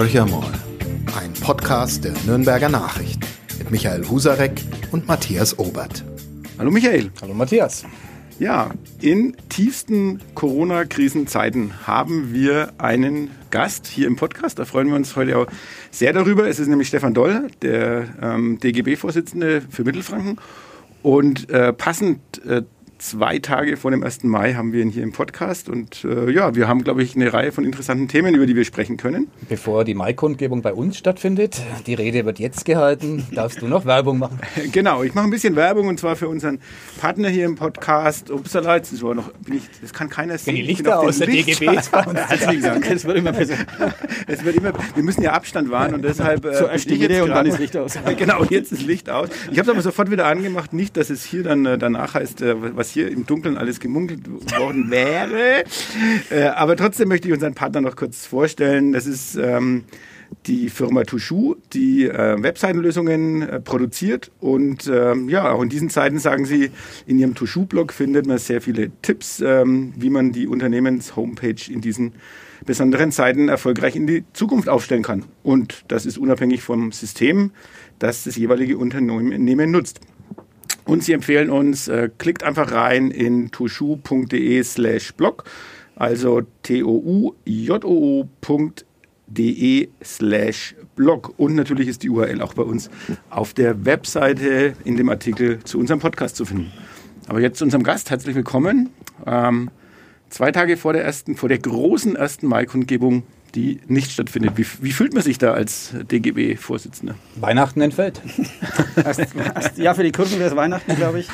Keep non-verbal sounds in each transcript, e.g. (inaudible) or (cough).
Horcher mal, ein Podcast der Nürnberger Nachrichten mit Michael Husarek und Matthias Obert. Hallo Michael. Hallo Matthias. Ja, in tiefsten Corona-Krisenzeiten haben wir einen Gast hier im Podcast. Da freuen wir uns heute auch sehr darüber. Es ist nämlich Stefan Doll, der ähm, DGB-Vorsitzende für Mittelfranken. Und äh, passend äh, zwei Tage vor dem 1. Mai haben wir ihn hier im Podcast und äh, ja, wir haben, glaube ich, eine Reihe von interessanten Themen, über die wir sprechen können. Bevor die Mai-Kundgebung bei uns stattfindet, die Rede wird jetzt gehalten, darfst du noch Werbung machen? (laughs) Genau, ich mache ein bisschen Werbung und zwar für unseren Partner hier im Podcast, Upsala, das, ist noch, ich, das kann keiner sehen. Die Lichter aus der DGB ist bei uns. Herzlichen Dank. Es wird immer besser. (laughs) Es wird immer, wir müssen ja Abstand wahren und deshalb... Äh, so erst die Rede und dann ist Licht aus. (laughs) genau, jetzt ist Licht aus. Ich habe es aber sofort wieder angemacht, nicht, dass es hier dann äh, danach heißt, äh, was hier im Dunkeln alles gemunkelt worden wäre. Äh, aber trotzdem möchte ich unseren Partner noch kurz vorstellen. Das ist ähm, die Firma Tushu, die äh, Webseitenlösungen äh, produziert. Und ähm, ja, auch in diesen Zeiten sagen sie, in ihrem Tushu-Blog findet man sehr viele Tipps, ähm, wie man die Unternehmens-Homepage in diesen besonderen Zeiten erfolgreich in die Zukunft aufstellen kann. Und das ist unabhängig vom System, das das jeweilige Unternehmen nutzt. Und sie empfehlen uns, äh, klickt einfach rein in tushu.de slash blog, also t-o-u-j-o-o.de slash blog. Und natürlich ist die URL auch bei uns auf der Webseite in dem Artikel zu unserem Podcast zu finden. Aber jetzt zu unserem Gast, herzlich willkommen. Ähm, zwei Tage vor der ersten, vor der großen ersten Mai-Kundgebung die nicht stattfindet. Wie, wie fühlt man sich da als DGB-Vorsitzender? Weihnachten entfällt. (laughs) erst, erst, ja, für die Kurven wäre es Weihnachten, glaube ich.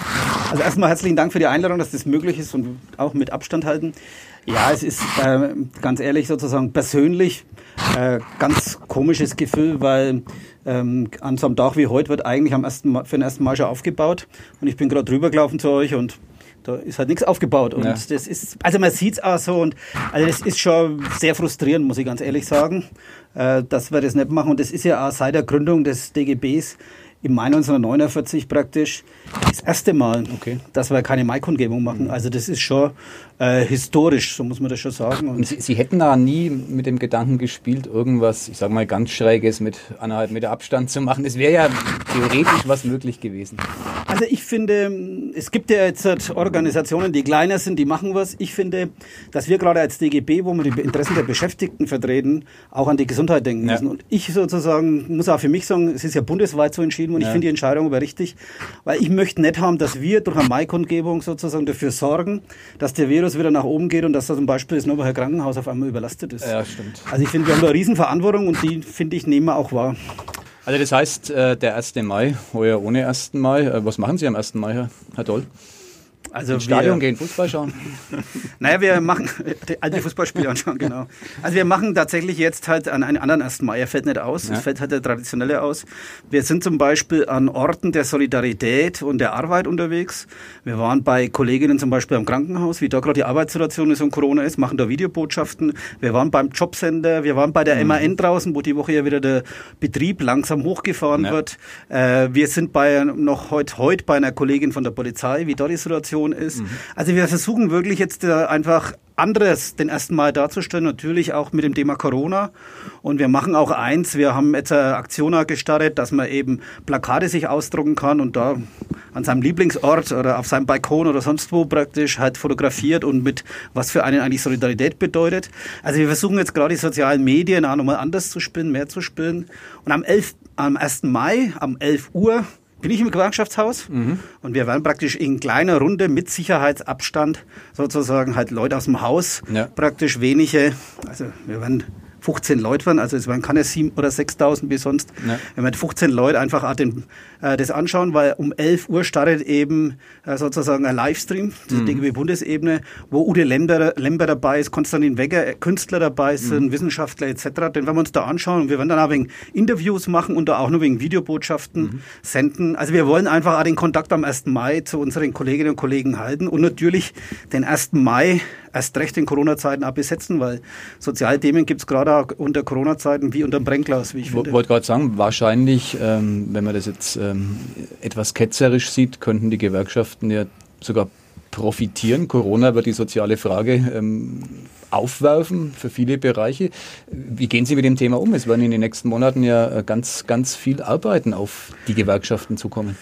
Also erstmal herzlichen Dank für die Einladung, dass das möglich ist und auch mit Abstand halten. Ja, es ist äh, ganz ehrlich sozusagen persönlich äh, ganz komisches Gefühl, weil ähm, an so einem Tag wie heute wird eigentlich am ersten Mal, für den ersten Mal schon aufgebaut und ich bin gerade drüber gelaufen zu euch und da ist halt nichts aufgebaut. Und ja. das ist, also man sieht es auch so und also das ist schon sehr frustrierend, muss ich ganz ehrlich sagen, äh, dass wir das nicht machen. Und das ist ja auch seit der Gründung des DGBs im Mai 1949 praktisch das erste Mal, okay. dass wir keine Maikundgebung machen. Mhm. Also das ist schon äh, historisch, so muss man das schon sagen. Und, Und Sie, Sie, hätten da nie mit dem Gedanken gespielt, irgendwas, ich sage mal, ganz Schräges mit anderthalb Meter Abstand zu machen. Es wäre ja theoretisch was möglich gewesen. Also ich finde, es gibt ja jetzt halt Organisationen, die kleiner sind, die machen was. Ich finde, dass wir gerade als DGB, wo wir die Interessen der Beschäftigten vertreten, auch an die Gesundheit denken müssen. Ja. Und ich sozusagen muss auch für mich sagen, es ist ja bundesweit so entschieden und ja. ich finde die Entscheidung aber richtig, weil ich möchte nicht haben, dass wir durch eine Maikundgebung sozusagen dafür sorgen, dass der Virus Virus wieder nach oben geht und dass da zum Beispiel das Nürnberger Krankenhaus auf einmal überlastet ist. Ja, stimmt. Also ich finde, wir haben da eine Riesenverantwortung und die, finde ich, nehmen wir auch wahr. Also das heißt, äh, der 1. Mai, heuer ohne 1. Mai. Äh, was machen Sie am 1. Mai, Herr Doll? Also Ins Stadion gehen, Fußball schauen. (laughs) naja, wir machen die (laughs) alte Fußballspiele anschauen, genau. Also wir machen tatsächlich jetzt halt an einen anderen 1. Mai. Er fällt nicht aus, es fällt halt der traditionelle aus. Wir sind zum Beispiel an Orten der Solidarität und der Arbeit unterwegs. Wir waren bei Kolleginnen zum Beispiel am Krankenhaus, wie da gerade die Arbeitssituation ist und Corona ist, machen da Videobotschaften. Wir waren beim Jobcenter, wir waren bei der mhm. MAN draußen, wo die Woche ja wieder der Betrieb langsam hochgefahren ja. wird. Äh, wir sind bei noch heute heut bei einer Kollegin von der Polizei, wie da die Situation Situation ist. Mhm. Also wir versuchen wirklich jetzt äh, einfach anderes den ersten Mal darzustellen, natürlich auch mit dem Thema Corona. Und wir machen auch eins, wir haben jetzt eine Aktion gestartet, dass man eben Plakate sich ausdrucken kann und da an seinem Lieblingsort oder auf seinem Balkon oder sonst wo praktisch halt fotografiert und mit was für einen eigentlich Solidarität bedeutet. Also wir versuchen jetzt gerade die sozialen Medien auch nochmal anders zu spielen, mehr zu spielen. Und am 11, am 1. Mai, am 11 Uhr, bin ich im Gewerkschaftshaus mhm. und wir werden praktisch in kleiner Runde mit Sicherheitsabstand sozusagen halt Leute aus dem Haus, ja. praktisch wenige, also wir werden 15 Leute waren, also es waren keine 7 oder 6.000 wie sonst. Ja. Wenn man 15 Leute einfach auch den, äh, das anschauen, weil um 11 Uhr startet eben äh, sozusagen ein Livestream, das mhm. DGB-Bundesebene, wo Ude Lember, Lember dabei ist, Konstantin Wegger, äh, Künstler dabei sind, mhm. Wissenschaftler etc. Den werden wir uns da anschauen und wir werden dann auch wegen Interviews machen und da auch nur wegen Videobotschaften mhm. senden. Also wir wollen einfach auch den Kontakt am 1. Mai zu unseren Kolleginnen und Kollegen halten und natürlich den 1. Mai erst recht in Corona-Zeiten abbesetzen, weil Sozialthemen gibt es gerade unter Corona-Zeiten wie unter dem Brennglas, wie ich finde. Ich wollte gerade sagen, wahrscheinlich, ähm, wenn man das jetzt ähm, etwas ketzerisch sieht, könnten die Gewerkschaften ja sogar profitieren. Corona wird die soziale Frage ähm, aufwerfen für viele Bereiche. Wie gehen Sie mit dem Thema um? Es werden in den nächsten Monaten ja ganz, ganz viel Arbeiten auf die Gewerkschaften zukommen.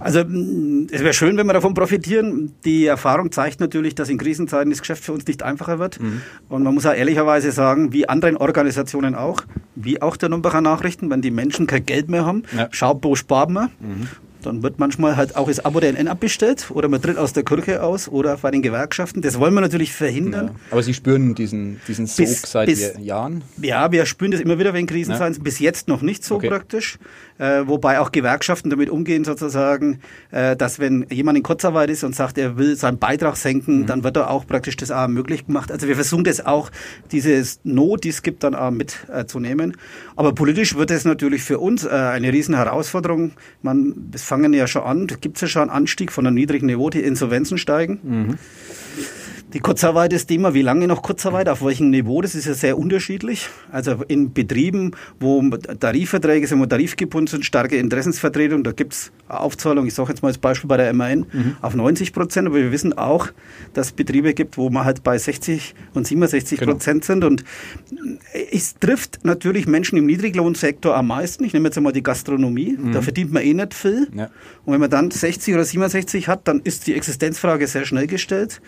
Also es wäre schön, wenn wir davon profitieren. Die Erfahrung zeigt natürlich, dass in Krisenzeiten das Geschäft für uns nicht einfacher wird. Mhm. Und man muss auch ehrlicherweise sagen, wie anderen Organisationen auch, wie auch der Nürnberger Nachrichten, wenn die Menschen kein Geld mehr haben, ja. schaut, wo sparen wir. Mhm. Dann wird manchmal halt auch das Abo der NN abbestellt oder man tritt aus der Kirche aus oder bei den Gewerkschaften. Das wollen wir natürlich verhindern. Ja. Aber Sie spüren diesen, diesen Sog bis, seit bis, Jahren? Ja, wir spüren das immer wieder, wenn Krisen ja. sind. Bis jetzt noch nicht so okay. praktisch. Äh, wobei auch Gewerkschaften damit umgehen, sozusagen, äh, dass wenn jemand in Kurzarbeit ist und sagt, er will seinen Beitrag senken, mhm. dann wird er auch praktisch das auch möglich gemacht. Also wir versuchen das auch, dieses Not, die es gibt, dann auch mitzunehmen. Aber politisch wird es natürlich für uns äh, eine riesen Herausforderung. Man, das fangen ja schon an, gibt es ja schon einen Anstieg von einem niedrigen Niveau, die Insolvenzen steigen. Mhm. Die Kurzarbeit ist Thema, wie lange noch Kurzarbeit, auf welchem Niveau, das ist ja sehr unterschiedlich. Also in Betrieben, wo Tarifverträge sind, wo tarifgebunden sind, starke Interessensvertretung, da gibt es Aufzahlung, ich sage jetzt mal als Beispiel bei der MAN, mhm. auf 90 Prozent, aber wir wissen auch, dass es Betriebe gibt, wo man halt bei 60 und 67 genau. Prozent sind und es trifft natürlich Menschen im Niedriglohnsektor am meisten. Ich nehme jetzt einmal die Gastronomie, mhm. da verdient man eh nicht viel. Ja. Und wenn man dann 60 oder 67 hat, dann ist die Existenzfrage sehr schnell gestellt.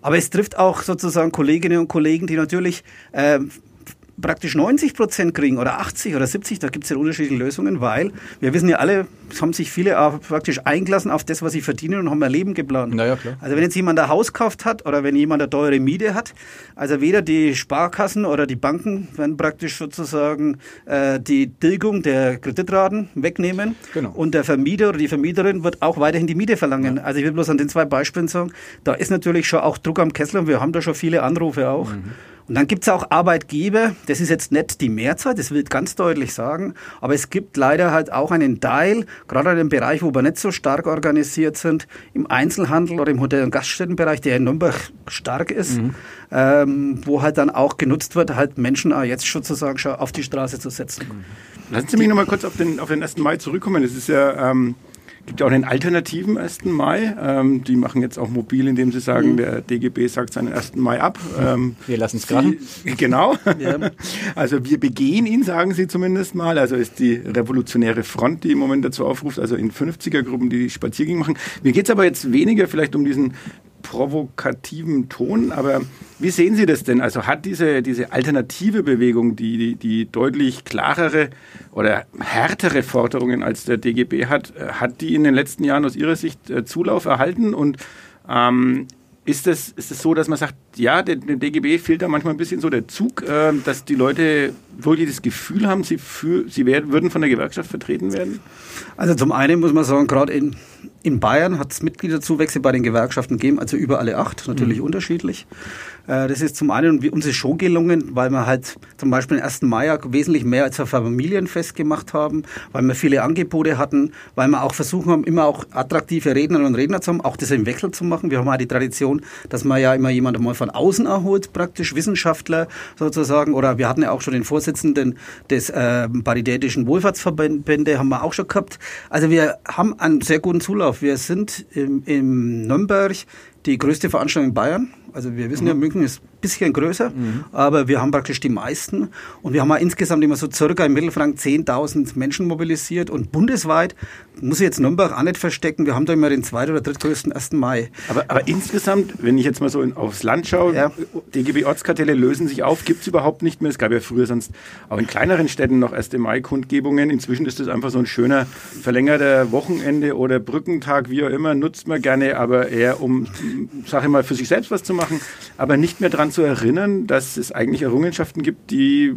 Aber es trifft auch sozusagen Kolleginnen und Kollegen, die natürlich äh, praktisch 90 Prozent kriegen oder 80 oder 70, da gibt es ja unterschiedliche Lösungen, weil wir wissen ja alle, es haben sich viele auch praktisch eingelassen auf das, was sie verdienen und haben ein Leben geplant. Naja, klar. Also wenn jetzt jemand ein Haus gekauft hat oder wenn jemand eine teure Miete hat, also weder die Sparkassen oder die Banken werden praktisch sozusagen äh, die Tilgung der Kreditraten wegnehmen genau. und der Vermieter oder die Vermieterin wird auch weiterhin die Miete verlangen. Ja. Also ich will bloß an den zwei Beispielen sagen, da ist natürlich schon auch Druck am Kessel und wir haben da schon viele Anrufe auch. Mhm. Und dann gibt es auch Arbeitgeber, das ist jetzt nicht die Mehrzahl, das will ich ganz deutlich sagen, aber es gibt leider halt auch einen Teil, gerade in dem Bereich, wo wir nicht so stark organisiert sind, im Einzelhandel oder im Hotel- und Gaststättenbereich, der in Nürnberg stark ist, mhm. ähm, wo halt dann auch genutzt wird, halt Menschen auch jetzt sozusagen schon auf die Straße zu setzen. Lassen Sie mich nochmal kurz auf den, auf den 1. Mai zurückkommen. Das ist ja... Ähm gibt ja auch einen alternativen 1. Mai. Ähm, die machen jetzt auch mobil, indem sie sagen, mhm. der DGB sagt seinen 1. Mai ab. Ähm, wir lassen es gerade. Genau. Ja. (laughs) Also wir begehen ihn, sagen sie zumindest mal. Also ist die revolutionäre Front, die im Moment dazu aufruft, also in 50er-Gruppen, die Spaziergänge machen. Mir geht es aber jetzt weniger vielleicht um diesen provokativen Ton, aber wie sehen Sie das denn? Also hat diese, diese alternative Bewegung, die, die, deutlich klarere oder härtere Forderungen als der DGB hat, äh, hat die in den letzten Jahren aus Ihrer Sicht äh, Zulauf erhalten und ähm, ist es ist das so, dass man sagt, ja, dem DGB fehlt da manchmal ein bisschen so der Zug, äh, dass die Leute wirklich das Gefühl haben, sie, für, sie werden, würden von der Gewerkschaft vertreten werden? Also zum einen muss man sagen, gerade in, in Bayern hat es Mitgliederzuwächse bei den Gewerkschaften gegeben, also über alle acht, natürlich mhm. unterschiedlich. Äh, das ist zum einen, uns schon gelungen, weil wir halt zum Beispiel den 1. Mai wesentlich mehr als ein Familienfest gemacht haben, weil wir viele Angebote hatten, weil wir auch versuchen haben, immer auch attraktive Rednerinnen und Redner zu haben, auch das im Wechsel zu machen. Wir haben auch die Tradition, dass man ja immer jemanden mal von außen erholt, praktisch Wissenschaftler sozusagen, oder wir hatten ja auch schon den Vorsitzenden des äh, Paritätischen Wohlfahrtsverbände, haben wir auch schon gehabt. Also wir haben einen sehr guten Zulauf. Wir sind im, im Nürnberg die größte Veranstaltung in Bayern. Also wir wissen mhm. ja, München ist bisschen größer, mhm. aber wir haben praktisch die meisten. Und wir haben insgesamt immer so circa im Mittelfrank 10.000 Menschen mobilisiert. Und bundesweit, muss ich jetzt Nürnberg auch nicht verstecken, wir haben da immer den zweiten oder drittgrößten 1. Mai. Aber, aber insgesamt, wenn ich jetzt mal so in, aufs Land schaue, ja. DGB-Ortskartelle lösen sich auf, gibt es überhaupt nicht mehr. Es gab ja früher sonst auch in kleineren Städten noch 1. Mai-Kundgebungen. Inzwischen ist das einfach so ein schöner verlängerter Wochenende oder Brückentag, wie auch immer, nutzt man gerne, aber eher um, sag ich mal, für sich selbst was zu machen aber nicht mehr daran zu erinnern, dass es eigentlich Errungenschaften gibt, die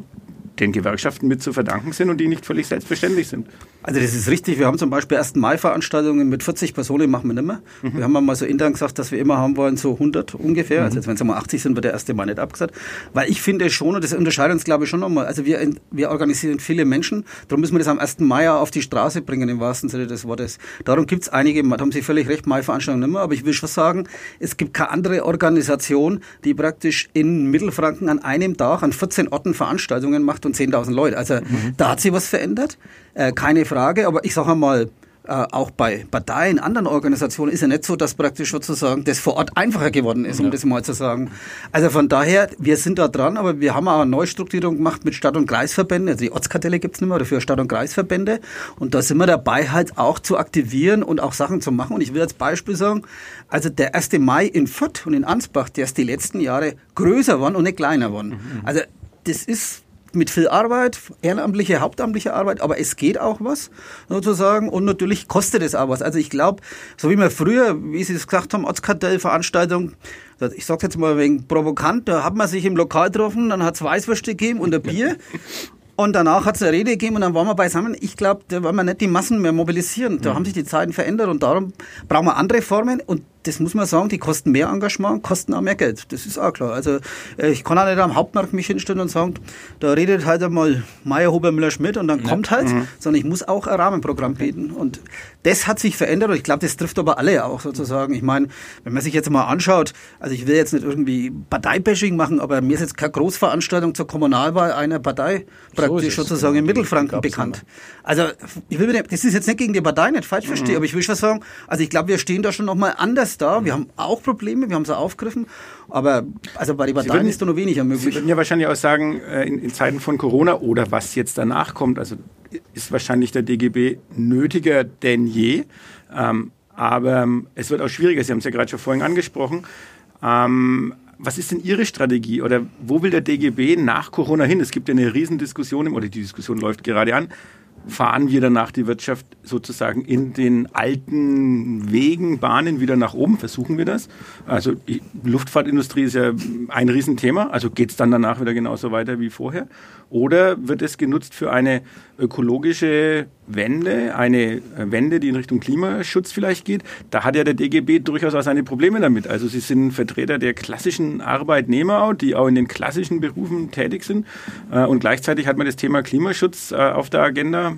den Gewerkschaften mit zu verdanken sind und die nicht völlig selbstverständlich sind. Also das ist richtig. Wir haben zum Beispiel 1. Mai-Veranstaltungen mit 40 Personen, machen wir nicht mehr. Mhm. Wir haben mal so intern gesagt, dass wir immer haben wollen, so 100 ungefähr. Also mhm. Also wenn es mal 80 sind, wird der 1. Mai nicht abgesagt. Weil ich finde schon, und das unterscheidet uns glaube ich schon nochmal, also wir, wir organisieren viele Menschen, darum müssen wir das am 1. Mai auf die Straße bringen, im wahrsten Sinne des Wortes. Darum gibt es einige, da haben Sie völlig recht, Mai-Veranstaltungen nicht mehr, aber ich will schon sagen, es gibt keine andere Organisation, die praktisch in Mittelfranken an einem Tag an 14 Orten Veranstaltungen macht und 10.000 Leute. Also mhm. da hat sich was verändert, äh, keine Frage. Aber ich sage mal, äh, auch bei Parteien, anderen Organisationen ist ja nicht so, dass praktisch sozusagen das vor Ort einfacher geworden ist, um ja. das mal zu sagen. Also von daher, wir sind da dran, aber wir haben auch eine Neustrukturierung gemacht mit Stadt- und Kreisverbänden. Also die Ortskartelle gibt's nicht mehr, dafür Stadt- und Kreisverbände. Und da sind wir dabei, halt auch zu aktivieren und auch Sachen zu machen. Und ich will als Beispiel sagen, also der 1. Mai in Fürth und in Ansbach, der ist die letzten Jahre größer geworden und nicht kleiner geworden. Mhm. Also das ist mit viel Arbeit, ehrenamtliche, hauptamtliche Arbeit, aber es geht auch was, sozusagen, und natürlich kostet es auch was. Also ich glaube, so wie wir früher, wie Sie es gesagt haben, Ortskartellveranstaltung, ich sage jetzt mal wegen provokant, da hat man sich im Lokal getroffen, dann hat es Weißwürste gegeben und ein Bier. (laughs) Und danach hat es eine Rede gegeben und dann waren wir beisammen. Ich glaube, da wollen wir nicht die Massen mehr mobilisieren. Da mhm. haben sich die Zeiten verändert und darum brauchen wir andere Formen. Und das muss man sagen, die kosten mehr Engagement, kosten auch mehr Geld. Das ist auch klar. Also äh, ich kann auch nicht am Hauptmarkt mich hinstellen und sagen, da redet halt einmal Meier, Huber, Müller, Schmidt und dann ja. kommt halt, mhm. sondern ich muss auch ein Rahmenprogramm bieten. Und das hat sich verändert und ich glaube, das trifft aber alle auch sozusagen. Ich meine, wenn man sich jetzt mal anschaut, also ich will jetzt nicht irgendwie Parteibashing machen, aber mir ist jetzt keine Großveranstaltung zur Kommunalwahl einer Partei praktisch so sozusagen in Mittelfranken bekannt. Also ich will, das ist jetzt nicht gegen die Partei, nicht falsch verstehen, mhm. aber ich will schon sagen, also ich glaube, wir stehen da schon nochmal anders alles da. Wir haben auch Probleme, wir haben sie aufgegriffen. Aber also bei den Parteien ist da noch weniger möglich. Sie würden ja wahrscheinlich auch sagen, äh, in, in Zeiten von Corona oder was jetzt danach kommt, also ist wahrscheinlich der DGB nötiger denn je. Ähm, aber ähm, es wird auch schwieriger. Sie haben es ja gerade schon vorhin angesprochen. Ähm, was ist denn Ihre Strategie oder wo will der DGB nach Corona hin? Es gibt ja eine Riesendiskussion, oder die Diskussion läuft gerade an fahren wir danach die Wirtschaft sozusagen in den alten Wegen, Bahnen wieder nach oben? Versuchen wir das? Also die Luftfahrtindustrie ist ja ein Riesenthema. Also geht es dann danach wieder genauso weiter wie vorher? Oder wird es genutzt für eine ökologische Wende, eine Wende, die in Richtung Klimaschutz vielleicht geht? Da hat ja der DGB durchaus auch seine Probleme damit. Also Sie sind Vertreter der klassischen Arbeitnehmer, die auch in den klassischen Berufen tätig sind. Äh, und gleichzeitig hat man das Thema Klimaschutz äh, auf der Agenda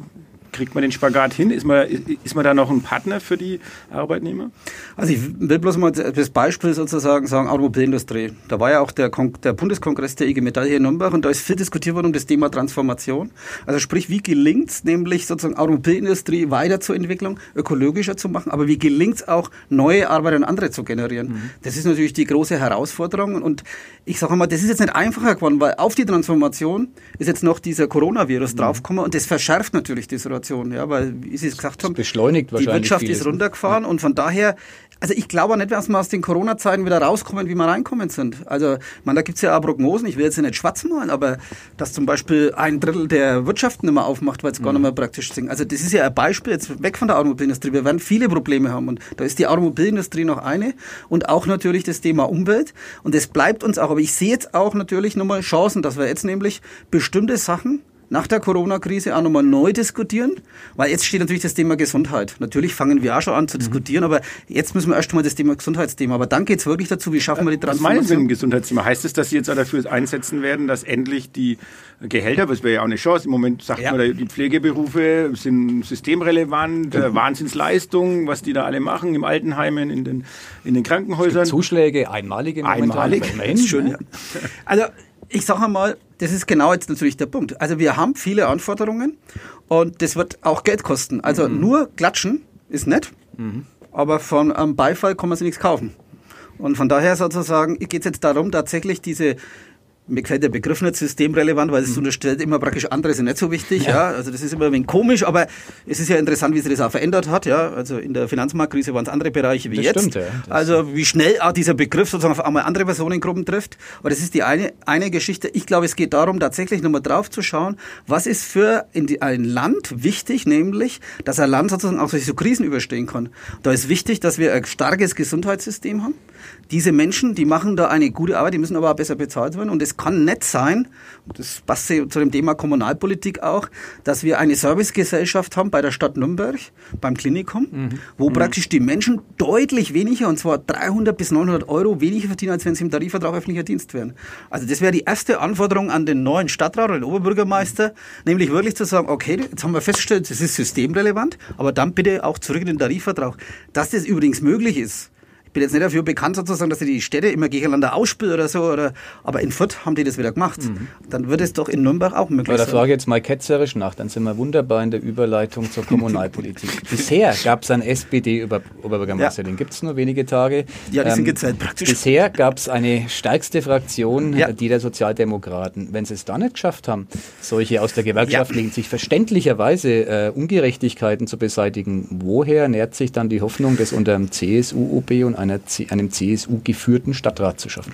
kriegt man den Spagat hin? Ist man, ist man da noch ein Partner für die Arbeitnehmer? Also ich will bloß mal das Beispiel sozusagen sagen, Automobilindustrie. Da war ja auch der, Kon der Bundeskongress der IG Metall hier in Nürnberg und da ist viel diskutiert worden um das Thema Transformation. Also sprich, wie gelingt es nämlich sozusagen Automobilindustrie weiterzuentwickeln, ökologischer zu machen, aber wie gelingt es auch, neue Arbeit und andere zu generieren? Mhm. Das ist natürlich die große Herausforderung und ich sage mal, das ist jetzt nicht einfacher geworden, weil auf die Transformation ist jetzt noch dieser Coronavirus mhm. draufgekommen und das verschärft natürlich die Situation. Situation, ja, weil, wie Sie es gesagt haben, beschleunigt die Wirtschaft ist runtergefahren ja. und von daher, also ich glaube nicht, dass wir aus den Corona-Zeiten wieder rauskommen, wie wir reinkommen sind. Also, man, da gibt es ja auch Prognosen, ich will jetzt nicht schwarz malen, aber dass zum Beispiel ein Drittel der Wirtschaft nicht mehr aufmacht, weil es mhm. gar nicht mehr praktisch sind. Also das ist ja ein Beispiel, jetzt weg von der Automobilindustrie, wir werden viele Probleme haben und da ist die Automobilindustrie noch eine und auch natürlich das Thema Umwelt und das bleibt uns auch, aber ich sehe jetzt auch natürlich nochmal Chancen, dass wir jetzt nämlich bestimmte Sachen nach der Corona-Krise auch nochmal neu diskutieren, weil jetzt steht natürlich das Thema Gesundheit. Natürlich fangen wir auch schon an zu mhm. diskutieren, aber jetzt müssen wir erst mal das Thema Gesundheitsthema. Aber dann geht es wirklich dazu, wie schaffen wir die Transformation. Was meinen Sie mit dem Gesundheitsthema? Heißt es, dass Sie jetzt dafür einsetzen werden, dass endlich die Gehälter, das wäre ja auch eine Chance, im Moment sagt ja. man, die Pflegeberufe sind systemrelevant, mhm. Wahnsinnsleistung, was die da alle machen im Altenheimen, in den, in den Krankenhäusern. Zuschläge, einmalige Einmalig, schön, ja. Also ich sage mal, das ist genau jetzt natürlich der Punkt. Also wir haben viele Anforderungen und das wird auch Geld kosten. Also mhm. nur klatschen ist nett, mhm. aber von einem Beifall kann man sich nichts kaufen. Und von daher sozusagen geht es jetzt darum, tatsächlich diese mir gefällt der Begriff nicht systemrelevant, weil es mhm. unterstellt immer praktisch andere sind nicht so wichtig. Ja. ja. Also das ist immer ein wenig komisch, aber es ist ja interessant, wie sich das auch verändert hat. Ja. Also in der Finanzmarktkrise waren es andere Bereiche wie das jetzt. Stimmt, ja. also wie schnell auch dieser Begriff sozusagen auf einmal andere Personengruppen trifft. Aber das ist die eine, eine Geschichte. Ich glaube, es geht darum, tatsächlich nochmal drauf zu schauen, was ist für die, ein Land wichtig, nämlich, dass ein Land sozusagen auch solche Krisen überstehen kann. Da ist wichtig, dass wir ein starkes Gesundheitssystem haben diese Menschen, die machen da eine gute Arbeit, die müssen aber auch besser bezahlt werden. Und es kann nicht sein, das passt zu dem Thema Kommunalpolitik auch, dass wir eine Servicegesellschaft haben bei der Stadt Nürnberg, beim Klinikum, mhm. wo mhm. praktisch die Menschen deutlich weniger, und zwar 300 bis 900 Euro weniger verdienen, als wenn sie im Tarifvertrag öffentlicher Dienst wären. Also das wäre die erste Anforderung an den neuen Stadtrat oder den Oberbürgermeister, nämlich wirklich zu sagen, okay, jetzt haben wir festgestellt, das ist systemrelevant, aber dann bitte auch zurück in den Tarifvertrag. Dass das übrigens möglich ist, bin jetzt nicht dafür bekannt sozusagen, dass sie die Städte immer gegeneinander ausspielen oder so, oder, aber in Fürth haben die das wieder gemacht. Mhm. Dann wird es doch in Nürnberg auch möglich sein. Da frage ich jetzt mal ketzerisch nach, dann sind wir wunderbar in der Überleitung zur Kommunalpolitik. (laughs) Bisher gab es einen SPD-Oberbürgermeister, ja. den gibt es nur wenige Tage. Ja, die ähm, sind gezählt praktisch. Bisher gab es eine stärkste Fraktion, ja. die der Sozialdemokraten. Wenn sie es da nicht geschafft haben, solche aus der gewerkschaftlichen ja. sich verständlicherweise äh, Ungerechtigkeiten zu beseitigen, woher nährt sich dann die Hoffnung, das unter einem CSU-OB und einer, einem CSU-geführten Stadtrat zu schaffen?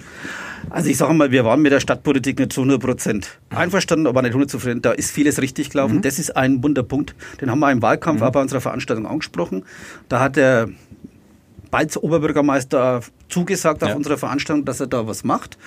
Also ich sage mal, wir waren mit der Stadtpolitik nicht zu 100 Prozent einverstanden, aber nicht 100 zufrieden. Da ist vieles richtig gelaufen. Mhm. Das ist ein Wunderpunkt. Den haben wir im Wahlkampf mhm. auch bei unserer Veranstaltung angesprochen. Da hat der Balz Oberbürgermeister zugesagt auf ja. unserer Veranstaltung, dass er da was macht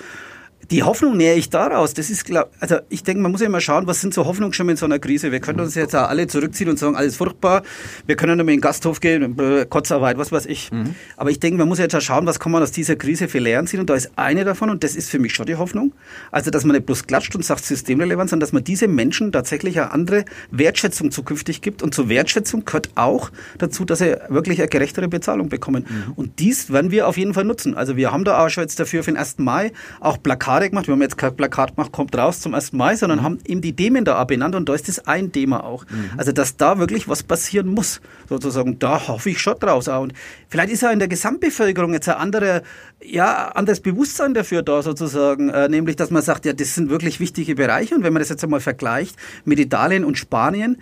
die Hoffnung nähe ich daraus. Das ist, glaub, also ich denke, man muss ja immer schauen, was sind so Hoffnungsschimmer in so einer Krise. Wir können uns jetzt alle zurückziehen und sagen, alles furchtbar. Wir können dann mal in den Gasthof gehen, Kurzarbeit, was weiß ich. Mhm. Aber ich denke, man muss jetzt auch schauen, was kann man aus dieser Krise für Lehren ziehen. Und da ist eine davon, und das ist für mich schon die Hoffnung. Also, dass man nicht bloß klatscht und sagt systemrelevant, sondern dass man diese Menschen tatsächlich eine andere Wertschätzung zukünftig gibt. Und zur Wertschätzung gehört auch dazu, dass sie wirklich eine gerechtere Bezahlung bekommen. Mhm. Und dies werden wir auf jeden Fall nutzen. Also, wir haben da auch schon jetzt dafür für den 1. Mai auch Plakate Plakate gemacht. Wir haben jetzt kein Plakat gemacht, kommt raus zum 1. Mai, sondern mhm. haben eben die Themen da benannt und da ist das ein Thema auch. Mhm. Also, dass da wirklich was passieren muss, sozusagen, da hoffe ich schon draus auch. Und vielleicht ist ja in der Gesamtbevölkerung jetzt ein anderer, ja, anderes Bewusstsein dafür da sozusagen, äh, nämlich, dass man sagt, ja, das sind wirklich wichtige Bereiche und wenn man das jetzt einmal vergleicht mit Italien und Spanien,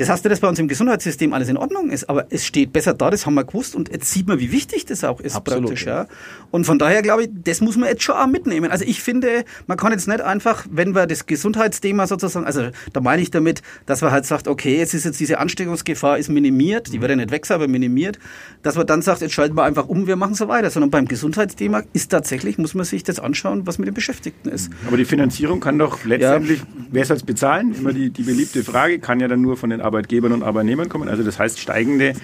das heißt nicht, dass bei uns im Gesundheitssystem alles in Ordnung ist, aber es steht besser da, das haben wir gewusst und jetzt sieht man, wie wichtig das auch ist Absolut, praktisch. Ja. Und von daher glaube ich, das muss man jetzt schon auch mitnehmen. Also ich finde, man kann jetzt nicht einfach, wenn wir das Gesundheitsthema sozusagen, also da meine ich damit, dass man halt sagt, okay, jetzt ist jetzt diese Ansteckungsgefahr ist minimiert, die mhm. wird ja nicht weg, aber minimiert, dass man dann sagt, jetzt schalten wir einfach um, wir machen so weiter. Sondern beim Gesundheitsthema ist tatsächlich, muss man sich das anschauen, was mit den Beschäftigten ist. Aber die Finanzierung kann doch letztendlich, ja. wer soll es bezahlen? Immer die, die beliebte Frage, kann ja dann nur von den Arbeitgebern und Arbeitnehmern kommen. Also das heißt steigende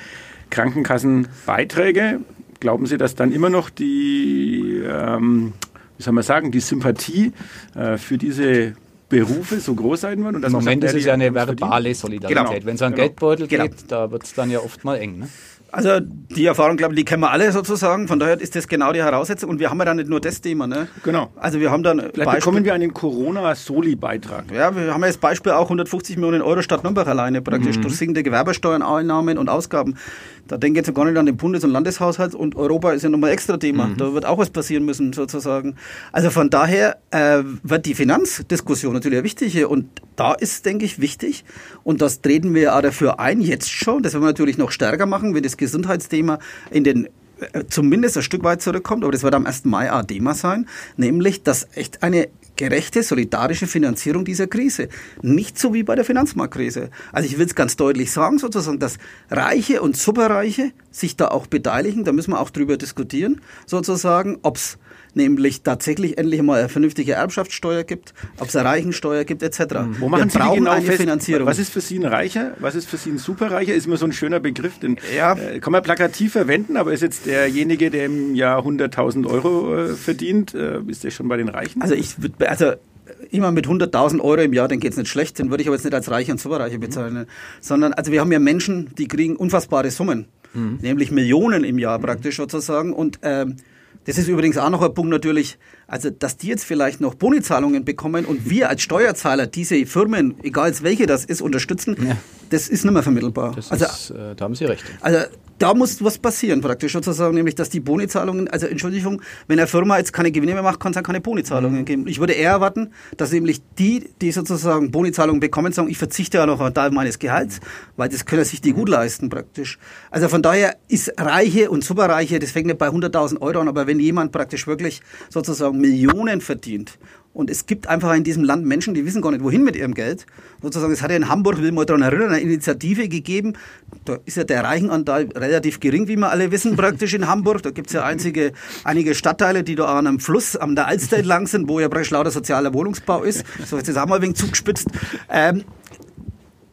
Krankenkassenbeiträge. Glauben Sie, dass dann immer noch die, ähm, wie soll man sagen, die Sympathie äh, für diese Berufe so groß sein werden? Und Im Moment sagt, ist es ja eine verbale Solidarität. Genau. Wenn es an genau. Geldbeutel genau. geht, da wird es dann ja oft mal eng. Ne? Also die Erfahrung, glaube ich, die kennen wir alle sozusagen. Von daher ist das genau die Heraussetzung. Und wir haben ja dann nicht nur das Thema. Ne? Genau. Also wir haben dann Vielleicht Beispiel, bekommen wir einen Corona-Soli-Beitrag. Ja, wir haben ja das Beispiel auch 150 Millionen Euro Stadt Nürnberg alleine praktisch mhm. durch sinkende Gewerbesteuern, und Ausgaben. Da denke ich jetzt gar nicht an den Bundes- und Landeshaushalt und Europa ist ja nochmal extra Thema. Mhm. Da wird auch was passieren müssen sozusagen. Also von daher äh, wird die Finanzdiskussion natürlich eine wichtige und da ist, denke ich, wichtig und das treten wir auch dafür ein, jetzt schon. Das werden wir natürlich noch stärker machen, wenn das Gesundheitsthema in den äh, zumindest ein Stück weit zurückkommt, aber das wird am 1. Mai auch Thema sein, nämlich, dass echt eine gerechte, solidarische Finanzierung dieser Krise. Nicht so wie bei der Finanzmarktkrise. Also ich will es ganz deutlich sagen, sozusagen, dass Reiche und Superreiche sich da auch beteiligen. Da müssen wir auch drüber diskutieren, sozusagen, ob es nämlich tatsächlich endlich mal eine vernünftige Erbschaftssteuer gibt, ob es eine Reichensteuer gibt, etc. Wo machen Sie brauchen genau eine fest, Finanzierung. Was ist für Sie ein Reicher? Was ist für Sie ein Superreicher? Ist immer so ein schöner Begriff, den ja. äh, kann man plakativ verwenden, aber ist jetzt derjenige, der im Jahr 100.000 Euro äh, verdient, äh, ist der schon bei den Reichen? Also ich würde, also immer mit 100.000 Euro im Jahr, dann geht es nicht schlecht, den würde ich aber jetzt nicht als Reiche und Superreiche bezeichnen, mhm. sondern also wir haben ja Menschen, die kriegen unfassbare Summen, mhm. nämlich Millionen im Jahr praktisch sozusagen und ähm, das ist übrigens auch noch ein Punkt natürlich, also dass die jetzt vielleicht noch Bonizahlungen bekommen und wir als Steuerzahler diese Firmen, egal welche das ist, unterstützen, ja. Das ist nicht mehr vermittelbar. Das also, ist, äh, da haben Sie recht. Also da muss was passieren praktisch sozusagen, nämlich dass die Bonizahlungen, also Entschuldigung, wenn eine Firma jetzt keine Gewinne mehr macht, kann es dann keine Bonizahlungen mhm. geben. Ich würde eher erwarten, dass nämlich die, die sozusagen Bonizahlungen bekommen, sagen, ich verzichte ja noch auf einen Teil meines Gehalts, weil das können sich die gut leisten praktisch. Also von daher ist Reiche und Superreiche, das fängt nicht bei 100.000 Euro an, aber wenn jemand praktisch wirklich sozusagen Millionen verdient und es gibt einfach in diesem Land Menschen, die wissen gar nicht, wohin mit ihrem Geld. Sozusagen, es hat ja in Hamburg, will mal daran erinnern, eine Initiative gegeben. Da ist ja der Reichenanteil relativ gering, wie wir alle wissen, praktisch in Hamburg. Da gibt es ja einzige, einige Stadtteile, die da an einem Fluss, am der Alster entlang sind, wo ja praktisch lauter sozialer Wohnungsbau ist. So, jetzt ist auch mal ein wenig zugespitzt. Ähm,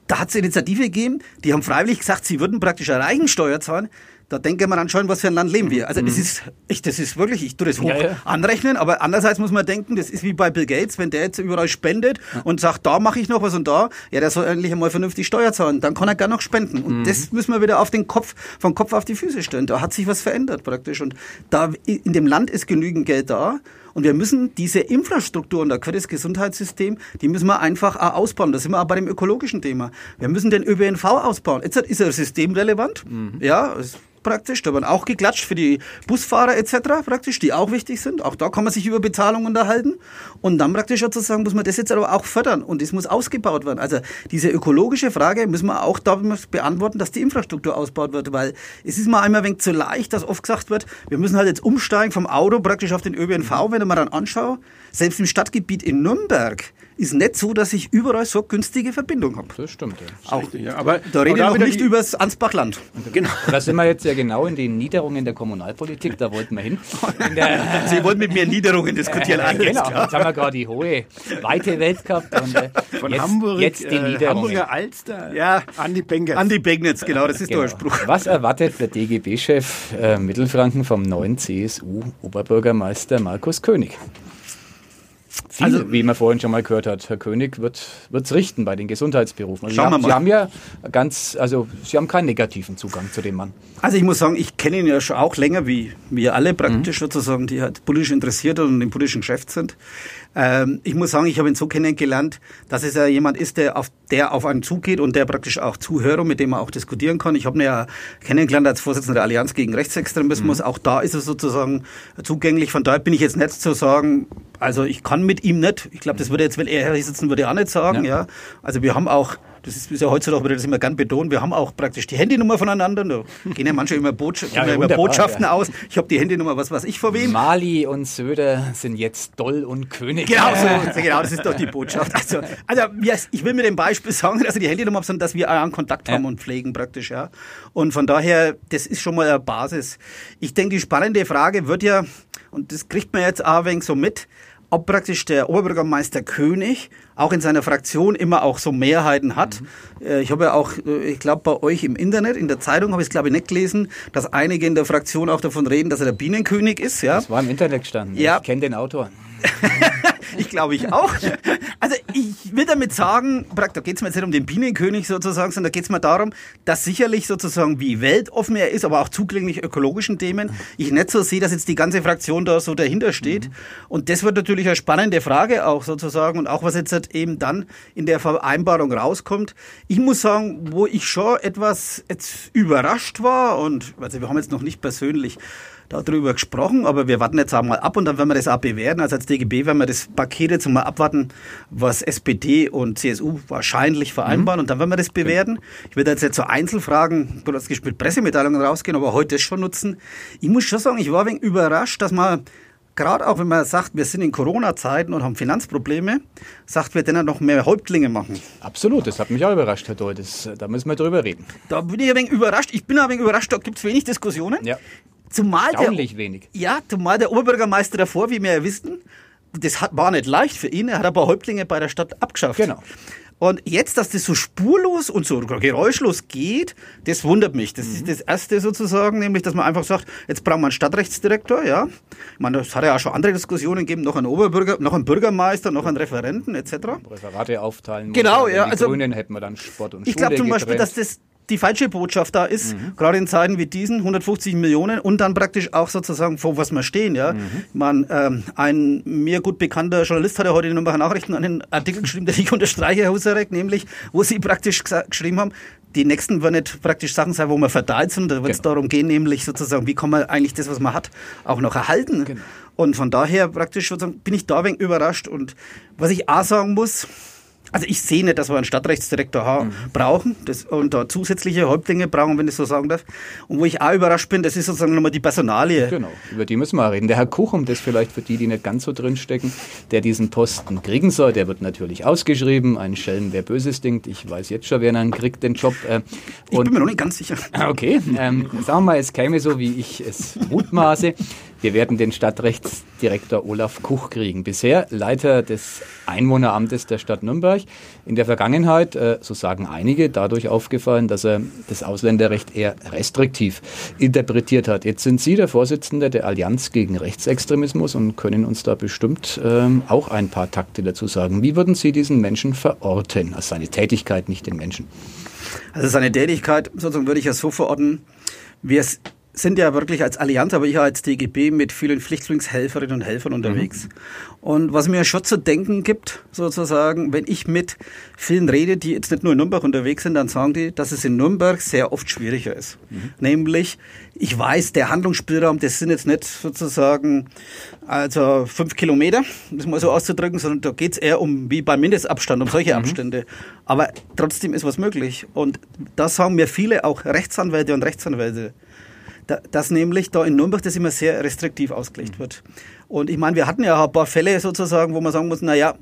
da hat es Initiative gegeben, die haben freiwillig gesagt, sie würden praktisch eine Reichensteuer zahlen da denke man dann schon, was für ein Land leben wir. Also mhm. es ist, ich, das ist wirklich, ich tue das hoch ja, ja. anrechnen, aber andererseits muss man denken, das ist wie bei Bill Gates, wenn der jetzt überall spendet und sagt, da mache ich noch was und da, ja, der soll endlich einmal vernünftig Steuer zahlen, dann kann er gar noch spenden. Und mhm. das müssen wir wieder auf den Kopf, vom Kopf auf die Füße stellen. Da hat sich was verändert praktisch. Und da in dem Land ist genügend Geld da. Und wir müssen diese Infrastruktur, und da gehört das Gesundheitssystem, die müssen wir einfach auch ausbauen. Da sind wir auch bei dem ökologischen Thema. Wir müssen den ÖPNV ausbauen. Jetzt ist er systemrelevant. Mhm. Ja, praktisch. Da werden auch geklatscht für die Busfahrer etc. praktisch, die auch wichtig sind. Auch da kann man sich über Bezahlung unterhalten. Und dann praktisch sozusagen muss man das jetzt aber auch fördern und es muss ausgebaut werden. Also diese ökologische Frage müssen wir auch da beantworten, dass die Infrastruktur ausgebaut wird, weil es ist mal einmal ein wenig zu leicht, dass oft gesagt wird, wir müssen halt jetzt umsteigen vom Auto praktisch auf den ÖPNV, wenn ich mir dann anschaue, selbst im Stadtgebiet in Nürnberg ist nicht so, dass ich überall so günstige Verbindungen habe. Das stimmt, ja. Auch, richtig, ja. Aber da rede ich noch nicht über das Ansbachland. Genau. Da sind wir jetzt ja genau in den Niederungen der Kommunalpolitik, da wollten wir hin. (laughs) Sie wollten mit mir Niederungen diskutieren. (laughs) Äh, genau, jetzt haben wir gerade die hohe, weite Welt gehabt. Und, äh, Von jetzt, Hamburg, jetzt die äh, Niederungen. Hamburger Alster ja, an die Bengnitz. An die Bengnitz, genau, das ist genau. der Spruch. Was erwartet der DGB-Chef äh, Mittelfranken vom neuen CSU-Oberbürgermeister Markus König? Viel, also, wie man vorhin schon mal gehört hat, Herr König wird es richten bei den Gesundheitsberufen. Also schauen Sie, wir mal. Sie haben ja ganz, also Sie haben keinen negativen Zugang zu dem Mann. Also ich muss sagen, ich kenne ihn ja schon auch länger, wie wir alle praktisch mhm. sozusagen, die halt politisch interessiert und im politischen Geschäft sind. Ähm, ich muss sagen, ich habe ihn so kennengelernt, dass es ja jemand ist, der auf, der auf einen zugeht und der praktisch auch zuhört und mit dem man auch diskutieren kann. Ich habe ihn ja kennengelernt als Vorsitzender der Allianz gegen Rechtsextremismus. Mhm. Auch da ist er sozusagen zugänglich. Von daher bin ich jetzt nicht zu sagen, also ich kann mit ihm nicht. Ich glaube, das würde jetzt, wenn er hier sitzen würde, auch nicht sagen. Ja. ja. Also wir haben auch das ist, ja heutzutage, wird das immer gern betont, wir haben auch praktisch die Handynummer voneinander. Da gehen ja manche immer, Botscha ja, immer Botschaften ja. aus. Ich habe die Handynummer, was weiß ich vor wem. Mali und Söder sind jetzt Doll und König. Genau, so, (laughs) genau das ist doch die Botschaft. Also, also ich will mit dem Beispiel sagen, dass die Handynummer haben, dass wir einen Kontakt haben und pflegen praktisch. ja. Und von daher, das ist schon mal eine Basis. Ich denke, die spannende Frage wird ja, und das kriegt man jetzt auch ein wenig so mit, ob praktisch der Oberbürgermeister König auch in seiner Fraktion immer auch so Mehrheiten hat. Mhm. Äh, ich habe ja auch, äh, ich glaube bei euch im Internet, in der Zeitung habe ich es glaube ich nicht gelesen, dass einige in der Fraktion auch davon reden, dass er der Bienenkönig ist. Ja? Das war im Internet gestanden. Ja. Ich kenne den Autor. (laughs) ich glaube ich auch. Also ich will damit sagen, da geht es mir jetzt nicht um den Bienenkönig sozusagen, sondern da geht es mir darum, dass sicherlich sozusagen wie weltoffen er ist, aber auch zugänglich ökologischen Themen, ich nicht so sehe, dass jetzt die ganze Fraktion da so dahinter steht. Mhm. Und das wird natürlich eine spannende Frage auch sozusagen und auch was jetzt halt eben dann in der Vereinbarung rauskommt. Ich muss sagen, wo ich schon etwas jetzt überrascht war und also wir haben jetzt noch nicht persönlich darüber gesprochen, aber wir warten jetzt auch mal ab und dann werden wir das auch bewerten. Also als DGB werden wir das Paket jetzt mal abwarten, was SPD und CSU wahrscheinlich vereinbaren mhm. und dann werden wir das bewerten. Ich werde jetzt nicht zu Einzelfragen mit Pressemitteilungen rausgehen, aber heute das schon nutzen. Ich muss schon sagen, ich war ein wenig überrascht, dass man gerade auch wenn man sagt, wir sind in Corona-Zeiten und haben Finanzprobleme, sagt, wir denn noch mehr Häuptlinge machen. Absolut, das hat mich auch überrascht, Herr Doll. da müssen wir drüber reden. Da bin ich ein wenig überrascht. Ich bin ein wenig überrascht, da gibt es wenig Diskussionen. Ja. Zumal der, wenig. Ja, zumal der Oberbürgermeister davor, wie wir ja wissen, das hat, war nicht leicht für ihn. Er hat ein paar Häuptlinge bei der Stadt abgeschafft. Genau. Und jetzt, dass das so spurlos und so geräuschlos geht, das wundert mich. Das mhm. ist das Erste sozusagen, nämlich, dass man einfach sagt, jetzt brauchen wir einen Stadtrechtsdirektor, ja. Ich meine, das hat ja auch schon andere Diskussionen gegeben, noch einen Oberbürger, noch einen Bürgermeister, noch einen Referenten etc. Referate aufteilen. Genau, ja. Die also, Grünen hätten wir dann Sport und Ich glaube zum Beispiel, dass das die falsche Botschaft da ist, mhm. gerade in Zeiten wie diesen, 150 Millionen und dann praktisch auch sozusagen, vor was wir stehen. Ja. Mhm. Man, ähm, ein mir gut bekannter Journalist hat ja heute in den Nachrichten einen Artikel geschrieben, den ich unterstreiche, Herr Husarek, nämlich, wo sie praktisch geschrieben haben, die nächsten werden nicht praktisch Sachen sein, wo man verteilt sind. Da wird es genau. darum gehen, nämlich sozusagen, wie kann man eigentlich das, was man hat, auch noch erhalten. Genau. Und von daher praktisch sozusagen bin ich da ein wenig überrascht. Und was ich auch sagen muss, also ich sehe nicht, dass wir einen Stadtrechtsdirektor mhm. brauchen das, und da zusätzliche Häuptlinge brauchen, wenn ich so sagen darf. Und wo ich auch überrascht bin, das ist sozusagen nochmal die Personalie. Genau, über die müssen wir reden. Der Herr Kuchum, das vielleicht für die, die nicht ganz so drinstecken, der diesen Posten kriegen soll, der wird natürlich ausgeschrieben. Ein Schelm, wer Böses denkt. Ich weiß jetzt schon, wer dann kriegt den Job. Äh, ich bin mir noch nicht ganz sicher. Okay, ähm, sagen wir mal, es käme so, wie ich es mutmaße Wir werden den Stadtrechtsdirektor Olaf Kuch kriegen. Bisher Leiter des Einwohneramtes der Stadt Nürnberg. In der Vergangenheit, äh, so sagen einige, dadurch aufgefallen, dass er das Ausländerrecht eher restriktiv interpretiert hat. Jetzt sind Sie der Vorsitzende der Allianz gegen Rechtsextremismus und können uns da bestimmt ähm, auch ein paar Takte dazu sagen. Wie würden Sie diesen Menschen verorten? Also seine Tätigkeit, nicht den Menschen. Also seine Tätigkeit, sozusagen würde ich ja so verorten, wir sind ja wirklich als Allianz, aber ich als DGB mit vielen Flüchtlingshelferinnen und Helfern unterwegs. Mhm. Und was mir schon zu denken gibt, sozusagen, wenn ich mit vielen rede, die jetzt nicht nur in Nürnberg unterwegs sind, dann sagen die, dass es in Nürnberg sehr oft schwieriger ist. Mhm. Nämlich, ich weiß, der Handlungsspielraum, das sind jetzt nicht sozusagen also fünf Kilometer, das mal so auszudrücken, sondern da geht es eher um, wie beim Mindestabstand, um solche mhm. Abstände. Aber trotzdem ist was möglich. Und da sagen mir viele, auch Rechtsanwälte und Rechtsanwälte, dass nämlich da in Nürnberg das immer sehr restriktiv ausgelegt mhm. wird. Und ich meine, wir hatten ja ein paar Fälle sozusagen, wo man sagen muss, na ja,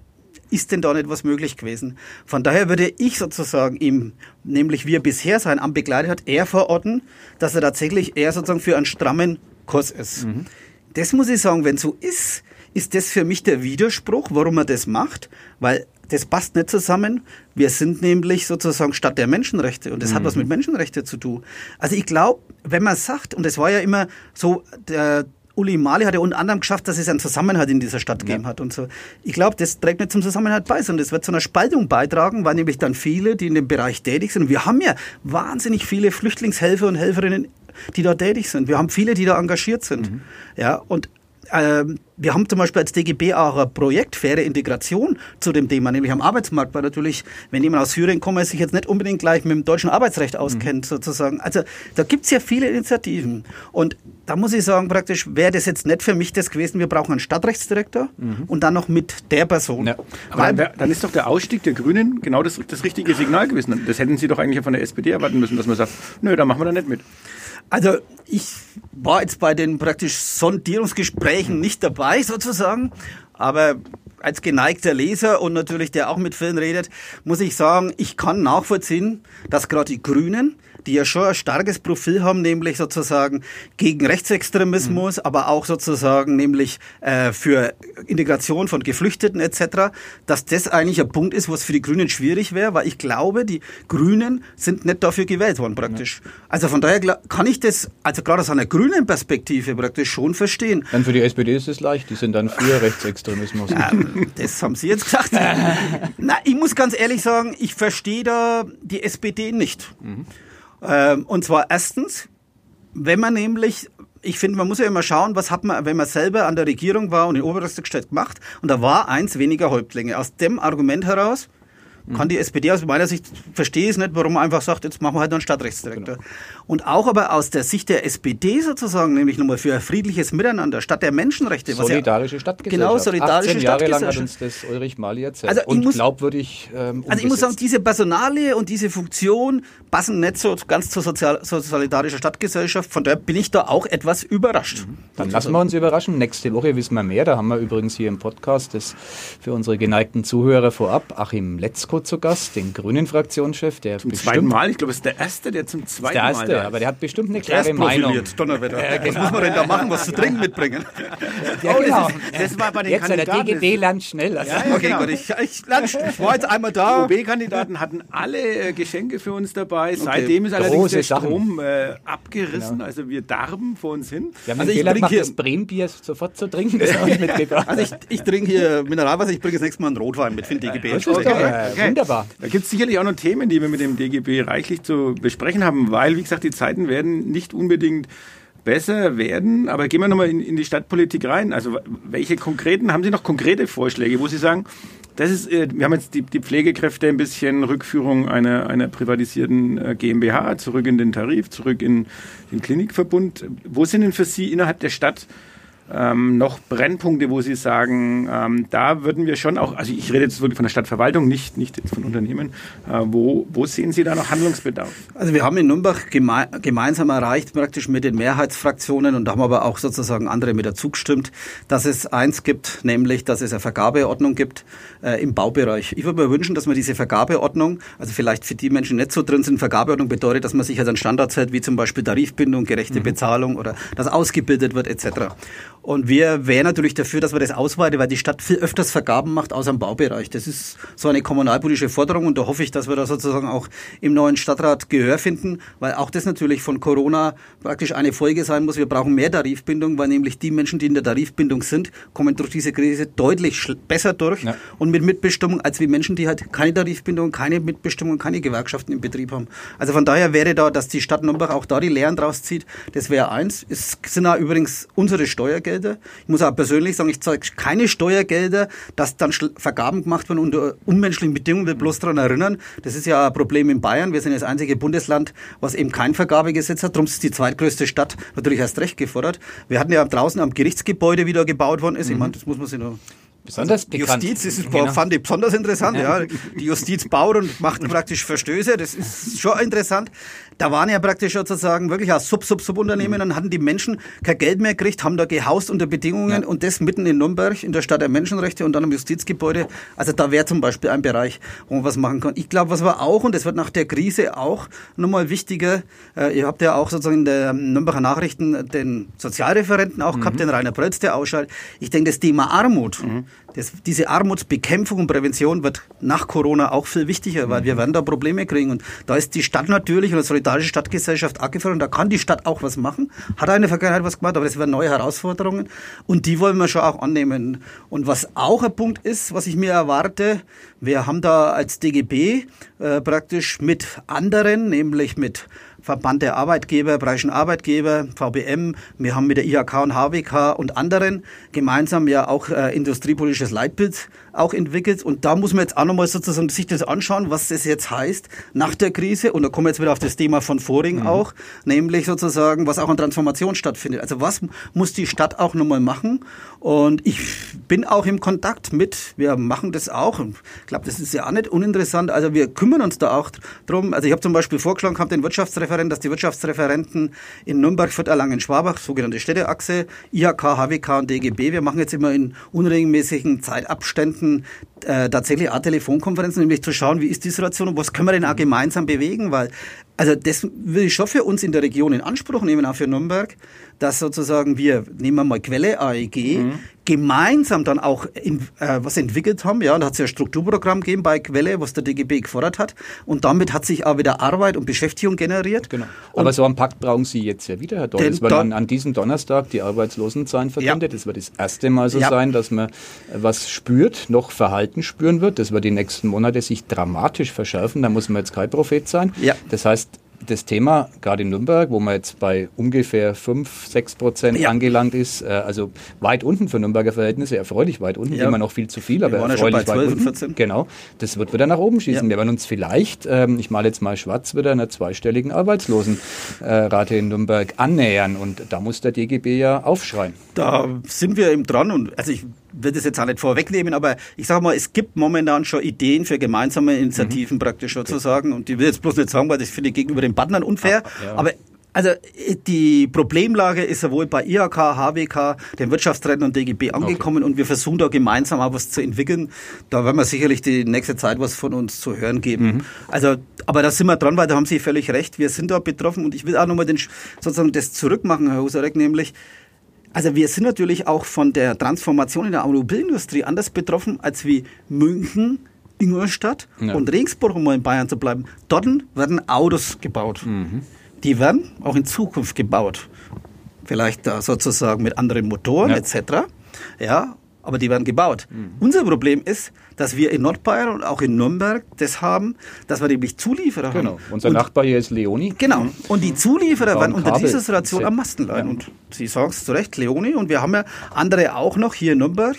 ist denn da nicht was möglich gewesen? Von daher würde ich sozusagen ihm, nämlich wie er bisher sein Amt begleitet hat, eher verorten, dass er tatsächlich eher sozusagen für einen strammen Kurs ist. Mhm. Das muss ich sagen, wenn so ist, ist das für mich der Widerspruch, warum er das macht, weil das passt nicht zusammen. Wir sind nämlich sozusagen Stadt der Menschenrechte und das mhm. hat was mit Menschenrechten zu tun. Also ich glaube, wenn man sagt, und es war ja immer so, der Uli Mali hat ja unter anderem geschafft, dass es einen Zusammenhalt in dieser Stadt gegeben ja. hat und so. Ich glaube, das trägt nicht zum Zusammenhalt bei, sondern das wird zu einer Spaltung beitragen, weil nämlich dann viele, die in dem Bereich tätig sind, und wir haben ja wahnsinnig viele Flüchtlingshelfer und Helferinnen, die da tätig sind. Wir haben viele, die da engagiert sind. Mhm. Ja, und ähm, wir haben zum Beispiel als DGB auch ein Projekt faire Integration zu dem Thema, nämlich am Arbeitsmarkt, weil natürlich, wenn jemand aus Syrien kommt, sich jetzt nicht unbedingt gleich mit dem deutschen Arbeitsrecht auskennt, mhm. sozusagen. Also da gibt es ja viele Initiativen. Und da muss ich sagen, praktisch wäre das jetzt nicht für mich das gewesen. Wir brauchen einen Stadtrechtsdirektor mhm. und dann noch mit der Person. Ja. Aber dann, dann, ist doch der Ausstieg der Grünen genau das, das richtige Signal gewesen. Das hätten Sie doch eigentlich von der SPD erwarten müssen, dass man sagt, nö, da machen wir da nicht mit. Also ich war jetzt bei den praktisch Sondierungsgesprächen nicht dabei sozusagen, aber als geneigter Leser und natürlich der auch mit vielen redet, muss ich sagen, ich kann nachvollziehen, dass gerade die Grünen die ja schon ein starkes Profil haben, nämlich sozusagen gegen Rechtsextremismus, mhm. aber auch sozusagen nämlich äh, für Integration von Geflüchteten etc., dass das eigentlich ein Punkt ist, was für die Grünen schwierig wäre, weil ich glaube, die Grünen sind nicht dafür gewählt worden praktisch. Ja. Also von daher kann ich das, also gerade aus einer grünen Perspektive praktisch schon verstehen. Dann für die SPD ist es leicht, die sind dann für Rechtsextremismus. (laughs) Ähm, das haben Sie jetzt gesagt. (laughs) Na, ich muss ganz ehrlich sagen, ich verstehe da die SPD nicht. Mhm. Ähm, und zwar erstens, wenn man nämlich ich finde, man muss ja immer schauen, was hat man, wenn man selber an der Regierung war und in Oberste gestellt gemacht. Und da war eins weniger Häuptlinge. Aus dem Argument heraus kann die SPD aus meiner Sicht, verstehe es nicht, warum man einfach sagt, jetzt machen wir halt noch einen Stadtrechtsdirektor. Genau. Und auch aber aus der Sicht der SPD sozusagen, nämlich nochmal für ein friedliches Miteinander, statt der Menschenrechte. Solidarische ja, Stadtgesellschaft. Genau, solidarische 18 Jahre Stadtgesellschaft. lang hat uns das Ulrich Mali erzählt. Also und muss, glaubwürdig ähm, Also ich muss sagen, diese Personalie und diese Funktion passen nicht so ganz zur sozial, zur solidarischen Stadtgesellschaft. Von daher bin ich da auch etwas überrascht. Mhm. Dann lassen wir uns überraschen. Nächste Woche wissen wir mehr. Da haben wir übrigens hier im Podcast das für unsere geneigten Zuhörer vorab Achim Letzko zu Gast, den grünen Fraktionschef, der zum zweiten Mal, ich glaube, es ist der erste, der zum zweiten der erste, Mal. Aber der hat bestimmt eine klare Meinung. Donnerwetter. Äh, genau. Was muss man denn da machen? Was zu trinken mitbringen? Ja, oh, genau. das, das, war bei den jetzt Kandidaten. Der DGB lernt schnell. Also. Ja, okay, genau. gut. Ich, ich, ich, war jetzt einmal da. Die OB-Kandidaten hatten alle äh, Geschenke für uns dabei. Okay. Seitdem ist allerdings Große der Strom äh, abgerissen. Genau. Also wir darben vor uns hin. Wir haben also ich trinke hier das Brembier sofort zu trinken. Das ich (laughs) mitgebracht. Also ich, ich trinke hier Mineralwasser. Ich bringe das nächste Mal einen Rotwein mit für den DGB. Okay. Okay. Wunderbar. Da gibt es sicherlich auch noch Themen, die wir mit dem DGB reichlich zu besprechen haben, weil, wie gesagt, die Zeiten werden nicht unbedingt besser werden. Aber gehen wir nochmal in, in die Stadtpolitik rein. Also welche konkreten, haben Sie noch konkrete Vorschläge, wo Sie sagen, das ist, äh, wir haben jetzt die, die Pflegekräfte ein bisschen Rückführung einer, einer privatisierten äh, GmbH, zurück in den Tarif, zurück in den Klinikverbund. Wo sind denn für Sie innerhalb der Stadt ähm, noch Brennpunkte, wo Sie sagen, ähm, da würden wir schon auch, also ich rede jetzt wirklich von der Stadtverwaltung, nicht, nicht von Unternehmen, äh, wo, wo sehen Sie da noch Handlungsbedarf? Also wir haben in Nürnberg geme gemeinsam erreicht, praktisch mit den Mehrheitsfraktionen und da haben aber auch sozusagen andere mit dazu gestimmt, dass es eins gibt, nämlich, dass es eine Vergabeordnung gibt äh, im Baubereich. Ich würde mir wünschen, dass man diese Vergabeordnung, also vielleicht für die Menschen, die nicht so drin sind, Vergabeordnung bedeutet, dass man sich als einen Standard hält, wie zum Beispiel Tarifbindung, gerechte mhm. Bezahlung oder dass ausgebildet wird etc. Und wir wären natürlich dafür, dass man das ausweitet, weil die Stadt viel öfters Vergaben macht aus dem Baubereich. Das ist so eine kommunalpolitische Forderung und da hoffe ich, dass wir da sozusagen auch im neuen Stadtrat Gehör finden, weil auch das natürlich von Corona praktisch eine Folge sein muss. Wir brauchen mehr Tarifbindung, weil nämlich die Menschen, die in der Tarifbindung sind, kommen durch diese Krise deutlich besser durch ja. und mit Mitbestimmung als wie Menschen, die halt keine Tarifbindung, keine Mitbestimmung, keine Gewerkschaften im Betrieb haben. Also von daher wäre da, dass die Stadt Nürnberg auch da die Lehren draus zieht. Das wäre eins. Es sind auch übrigens unsere Steuergelder Steuergelder. Ich muss auch persönlich sagen, ich zahle keine Steuergelder, dass dann Vergaben gemacht werden unter unmenschlichen Bedingungen. Wir bloß daran erinnern, das ist ja ein Problem in Bayern. Wir sind das einzige Bundesland, was eben kein Vergabegesetz hat. Darum ist die zweitgrößte Stadt natürlich erst recht gefordert. Wir hatten ja draußen am Gerichtsgebäude wieder gebaut worden ist. Ich mhm. meine, das muss man sich noch besonders also bekannt. Justiz ist, genau. fand ich besonders interessant. Ja. ja. Die Justiz baut und macht praktisch Verstöße. Das ist schon interessant da waren ja praktisch sozusagen wirklich als Sub-Sub-Sub-Unternehmen, mhm. dann hatten die Menschen kein Geld mehr gekriegt, haben da gehaust unter Bedingungen ja. und das mitten in Nürnberg, in der Stadt der Menschenrechte und dann im Justizgebäude. Also da wäre zum Beispiel ein Bereich, wo man was machen kann. Ich glaube, was war auch, und das wird nach der Krise auch nochmal wichtiger, äh, ihr habt ja auch sozusagen in der Nürnberger Nachrichten den Sozialreferenten auch mhm. gehabt, den Rainer Prölz, der ausschaltet. Ich denke, das Thema Armut, mhm. das, diese Armutsbekämpfung und Prävention wird nach Corona auch viel wichtiger, weil wir mhm. werden da Probleme kriegen und da ist die Stadt natürlich und das solidarische Stadtgesellschaft angefordert und da kann die Stadt auch was machen. Hat der Vergangenheit was gemacht, aber das werden neue Herausforderungen und die wollen wir schon auch annehmen. Und was auch ein Punkt ist, was ich mir erwarte, wir haben da als DGB äh, praktisch mit anderen, nämlich mit Verband der Arbeitgeber, Bayerischen Arbeitgeber, VBM. Wir haben mit der IHK und HWK und anderen gemeinsam ja auch äh, industriepolitisches Leitbild auch entwickelt. Und da muss man jetzt auch nochmal sozusagen sich das anschauen, was das jetzt heißt nach der Krise. Und da kommen wir jetzt wieder auf das Thema von Voring mhm. auch, nämlich sozusagen, was auch an Transformation stattfindet. Also was muss die Stadt auch nochmal machen? Und ich bin auch im Kontakt mit, wir machen das auch. Und ich glaube, das ist ja auch nicht uninteressant. Also wir kümmern uns da auch drum. Also ich habe zum Beispiel vorgeschlagen gehabt, den Wirtschaftsreferenten, dass die Wirtschaftsreferenten in Nürnberg, Fürth, Erlangen, Schwabach, sogenannte Städteachse, IHK, HWK und DGB, wir machen jetzt immer in unregelmäßigen Zeitabständen stattfinden äh, tatsächlich auch Telefonkonferenzen, nämlich zu schauen, wie ist die Situation und was können wir denn auch gemeinsam bewegen, weil also das will ich schon für uns in der Region in Anspruch nehmen, auch für Nürnberg, dass sozusagen wir, nehmen wir mal Quelle AEG, mhm. Gemeinsam dann auch in, äh, was entwickelt haben. Ja, da hat es ja ein Strukturprogramm gegeben bei Quelle, was der DGB gefordert hat. Und damit hat sich auch wieder Arbeit und Beschäftigung generiert. Genau. Aber und so einen Pakt brauchen Sie jetzt ja wieder, Herr. Es wird an, an, diesem Donnerstag die Arbeitslosenzahlen verkündet. Ja. wird das erste Mal so ja. sein, dass man was spürt, noch Verhalten spüren wird. Das wird die nächsten Monate sich dramatisch verschärfen. Da muss man jetzt kein Prophet sein. Ja. Das heißt, das Thema, gerade in Nürnberg, wo man jetzt bei ungefähr 5, 6 Prozent ja. angelangt ist, äh, also weit unten für Nürnberger Verhältnisse, erfreulich weit unten, ja. immer noch viel zu viel, aber erfreulich ja weit unten. 14. Genau, das wird wieder nach oben schießen. Wir werden uns vielleicht, ähm, ich male jetzt mal schwarz, wieder einer zweistelligen Arbeitslosenrate in Nürnberg annähern und da muss der DGB ja aufschreien. Da sind wir eben dran und also ich will das jetzt auch nicht vorwegnehmen, aber ich sage mal, es gibt momentan schon Ideen für gemeinsame Initiativen mhm. praktisch sozusagen. Und die will jetzt bloß nicht sagen, weil das finde ich gegenüber den Partnern unfair. Ah, ja. Aber also die Problemlage ist sowohl bei IHK, HWK, den Wirtschaftsräten und DGB angekommen okay. und wir versuchen da gemeinsam auch was zu entwickeln. Da werden wir sicherlich die nächste Zeit was von uns zu hören geben. Mhm. Also, aber da sind wir dran, weil da haben Sie völlig recht. Wir sind da betroffen und ich will auch nochmal den, sozusagen das zurückmachen, Herr Husarek, nämlich also wir sind natürlich auch von der Transformation in der Automobilindustrie anders betroffen als wie München, Ingolstadt ja. und Regensburg, um mal in Bayern zu bleiben. Dort werden Autos gebaut. Mhm. Die werden auch in Zukunft gebaut. Vielleicht da sozusagen mit anderen Motoren ja. etc. Ja, aber die werden gebaut. Mhm. Unser Problem ist, dass wir in Nordbayern und auch in Nürnberg das haben, dass wir nämlich Zulieferer genau. haben. Unser und, Nachbar hier ist Leoni. Genau. Und die Zulieferer werden unter dieser Situation am Masten leiden. Ja. Und Sie sagen es zu Recht, Leoni. Und wir haben ja andere auch noch hier in Nürnberg.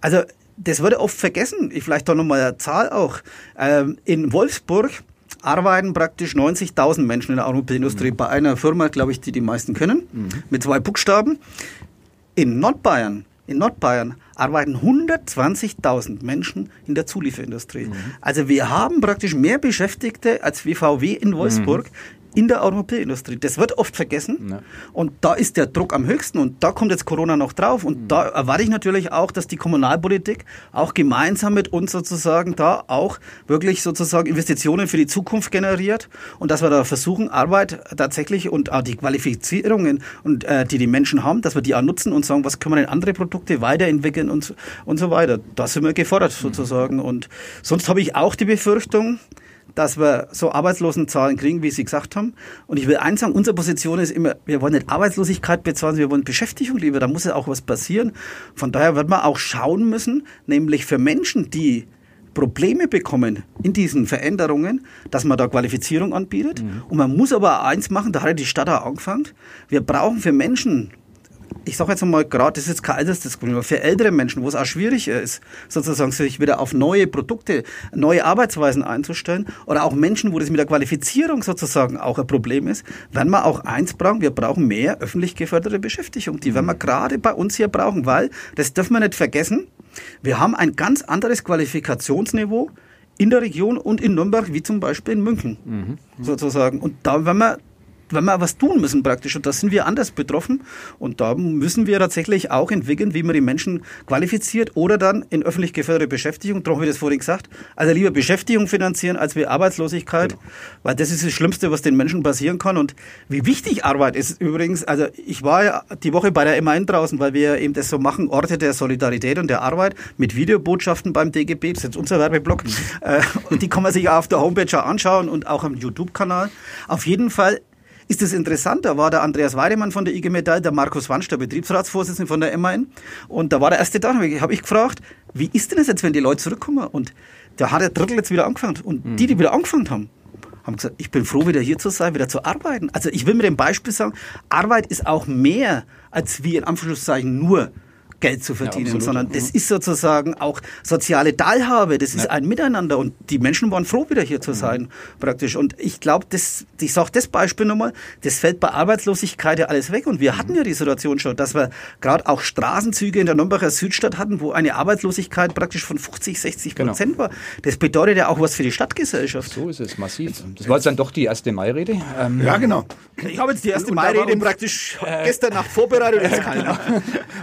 Also das wurde oft vergessen. Ich vielleicht doch nochmal eine Zahl auch. Ähm, in Wolfsburg arbeiten praktisch 90.000 Menschen in der Automobilindustrie mhm. bei einer Firma, glaube ich, die die meisten können, mhm. mit zwei Buchstaben. In Nordbayern, in Nordbayern arbeiten 120.000 Menschen in der Zulieferindustrie. Mhm. Also wir haben praktisch mehr Beschäftigte als WVW in Wolfsburg. Mhm in der Automobilindustrie. Das wird oft vergessen. Ja. Und da ist der Druck am höchsten und da kommt jetzt Corona noch drauf. Und mhm. da erwarte ich natürlich auch, dass die Kommunalpolitik auch gemeinsam mit uns sozusagen da auch wirklich sozusagen Investitionen für die Zukunft generiert und dass wir da versuchen, Arbeit tatsächlich und auch die Qualifizierungen und äh, die die Menschen haben, dass wir die auch nutzen und sagen, was können wir denn andere Produkte weiterentwickeln und, und so weiter. Da sind wir gefordert mhm. sozusagen. Und sonst habe ich auch die Befürchtung, dass wir so Arbeitslosenzahlen kriegen, wie Sie gesagt haben. Und ich will eins sagen, unsere Position ist immer, wir wollen nicht Arbeitslosigkeit bezahlen, wir wollen Beschäftigung lieber, da muss ja auch was passieren. Von daher wird man auch schauen müssen, nämlich für Menschen, die Probleme bekommen in diesen Veränderungen, dass man da Qualifizierung anbietet. Mhm. Und man muss aber eins machen, da hat die Stadt auch angefangen. Wir brauchen für Menschen, ich sage jetzt mal gerade, das ist jetzt kein Altersdiskussion, aber für ältere Menschen, wo es auch schwierig ist, sozusagen sich wieder auf neue Produkte, neue Arbeitsweisen einzustellen, oder auch Menschen, wo das mit der Qualifizierung sozusagen auch ein Problem ist, werden wir auch eins brauchen, wir brauchen mehr öffentlich geförderte Beschäftigung. Die werden wir gerade bei uns hier brauchen, weil, das dürfen wir nicht vergessen, wir haben ein ganz anderes Qualifikationsniveau in der Region und in Nürnberg, wie zum Beispiel in München, mhm. sozusagen. Und da werden wir wenn wir was tun müssen praktisch. Und da sind wir anders betroffen. Und da müssen wir tatsächlich auch entwickeln, wie man die Menschen qualifiziert oder dann in öffentlich geförderte Beschäftigung, darum ich das vorhin gesagt, also lieber Beschäftigung finanzieren als wie Arbeitslosigkeit, genau. weil das ist das Schlimmste, was den Menschen passieren kann. Und wie wichtig Arbeit ist übrigens, also ich war ja die Woche bei der MAN draußen, weil wir eben das so machen, Orte der Solidarität und der Arbeit mit Videobotschaften beim DGB, das ist jetzt unser Werbeblock. Mhm. Äh, und die kann man sich auch auf der Homepage anschauen und auch am YouTube-Kanal. Auf jeden Fall ist es interessant, da war der Andreas Weidemann von der IG Metall, der Markus Wansch, der Betriebsratsvorsitzende von der MAN. Und da war der erste Tag, habe ich gefragt, wie ist denn das jetzt, wenn die Leute zurückkommen? Und da hat der Drittel jetzt wieder angefangen. Und mhm. die, die wieder angefangen haben, haben gesagt, ich bin froh, wieder hier zu sein, wieder zu arbeiten. Also ich will mit dem Beispiel sagen, Arbeit ist auch mehr als wie in Anführungszeichen nur Geld zu verdienen, ja, sondern das ist sozusagen auch soziale Teilhabe, das ist ja. ein Miteinander und die Menschen waren froh, wieder hier zu mhm. sein, mhm. praktisch. Und ich glaube, das, ich sage das Beispiel nochmal, das fällt bei Arbeitslosigkeit ja alles weg und wir hatten ja die Situation schon, dass wir gerade auch Straßenzüge in der Nürnberger Südstadt hatten, wo eine Arbeitslosigkeit praktisch von 50, 60 genau. Prozent war. Das bedeutet ja auch was für die Stadtgesellschaft. So ist es, massiv. Das war jetzt dann doch die erste Mai-Rede. Ähm ja, genau. Ich habe jetzt die erste Mai-Rede praktisch äh, gestern Nacht vorbereitet. (laughs) genau.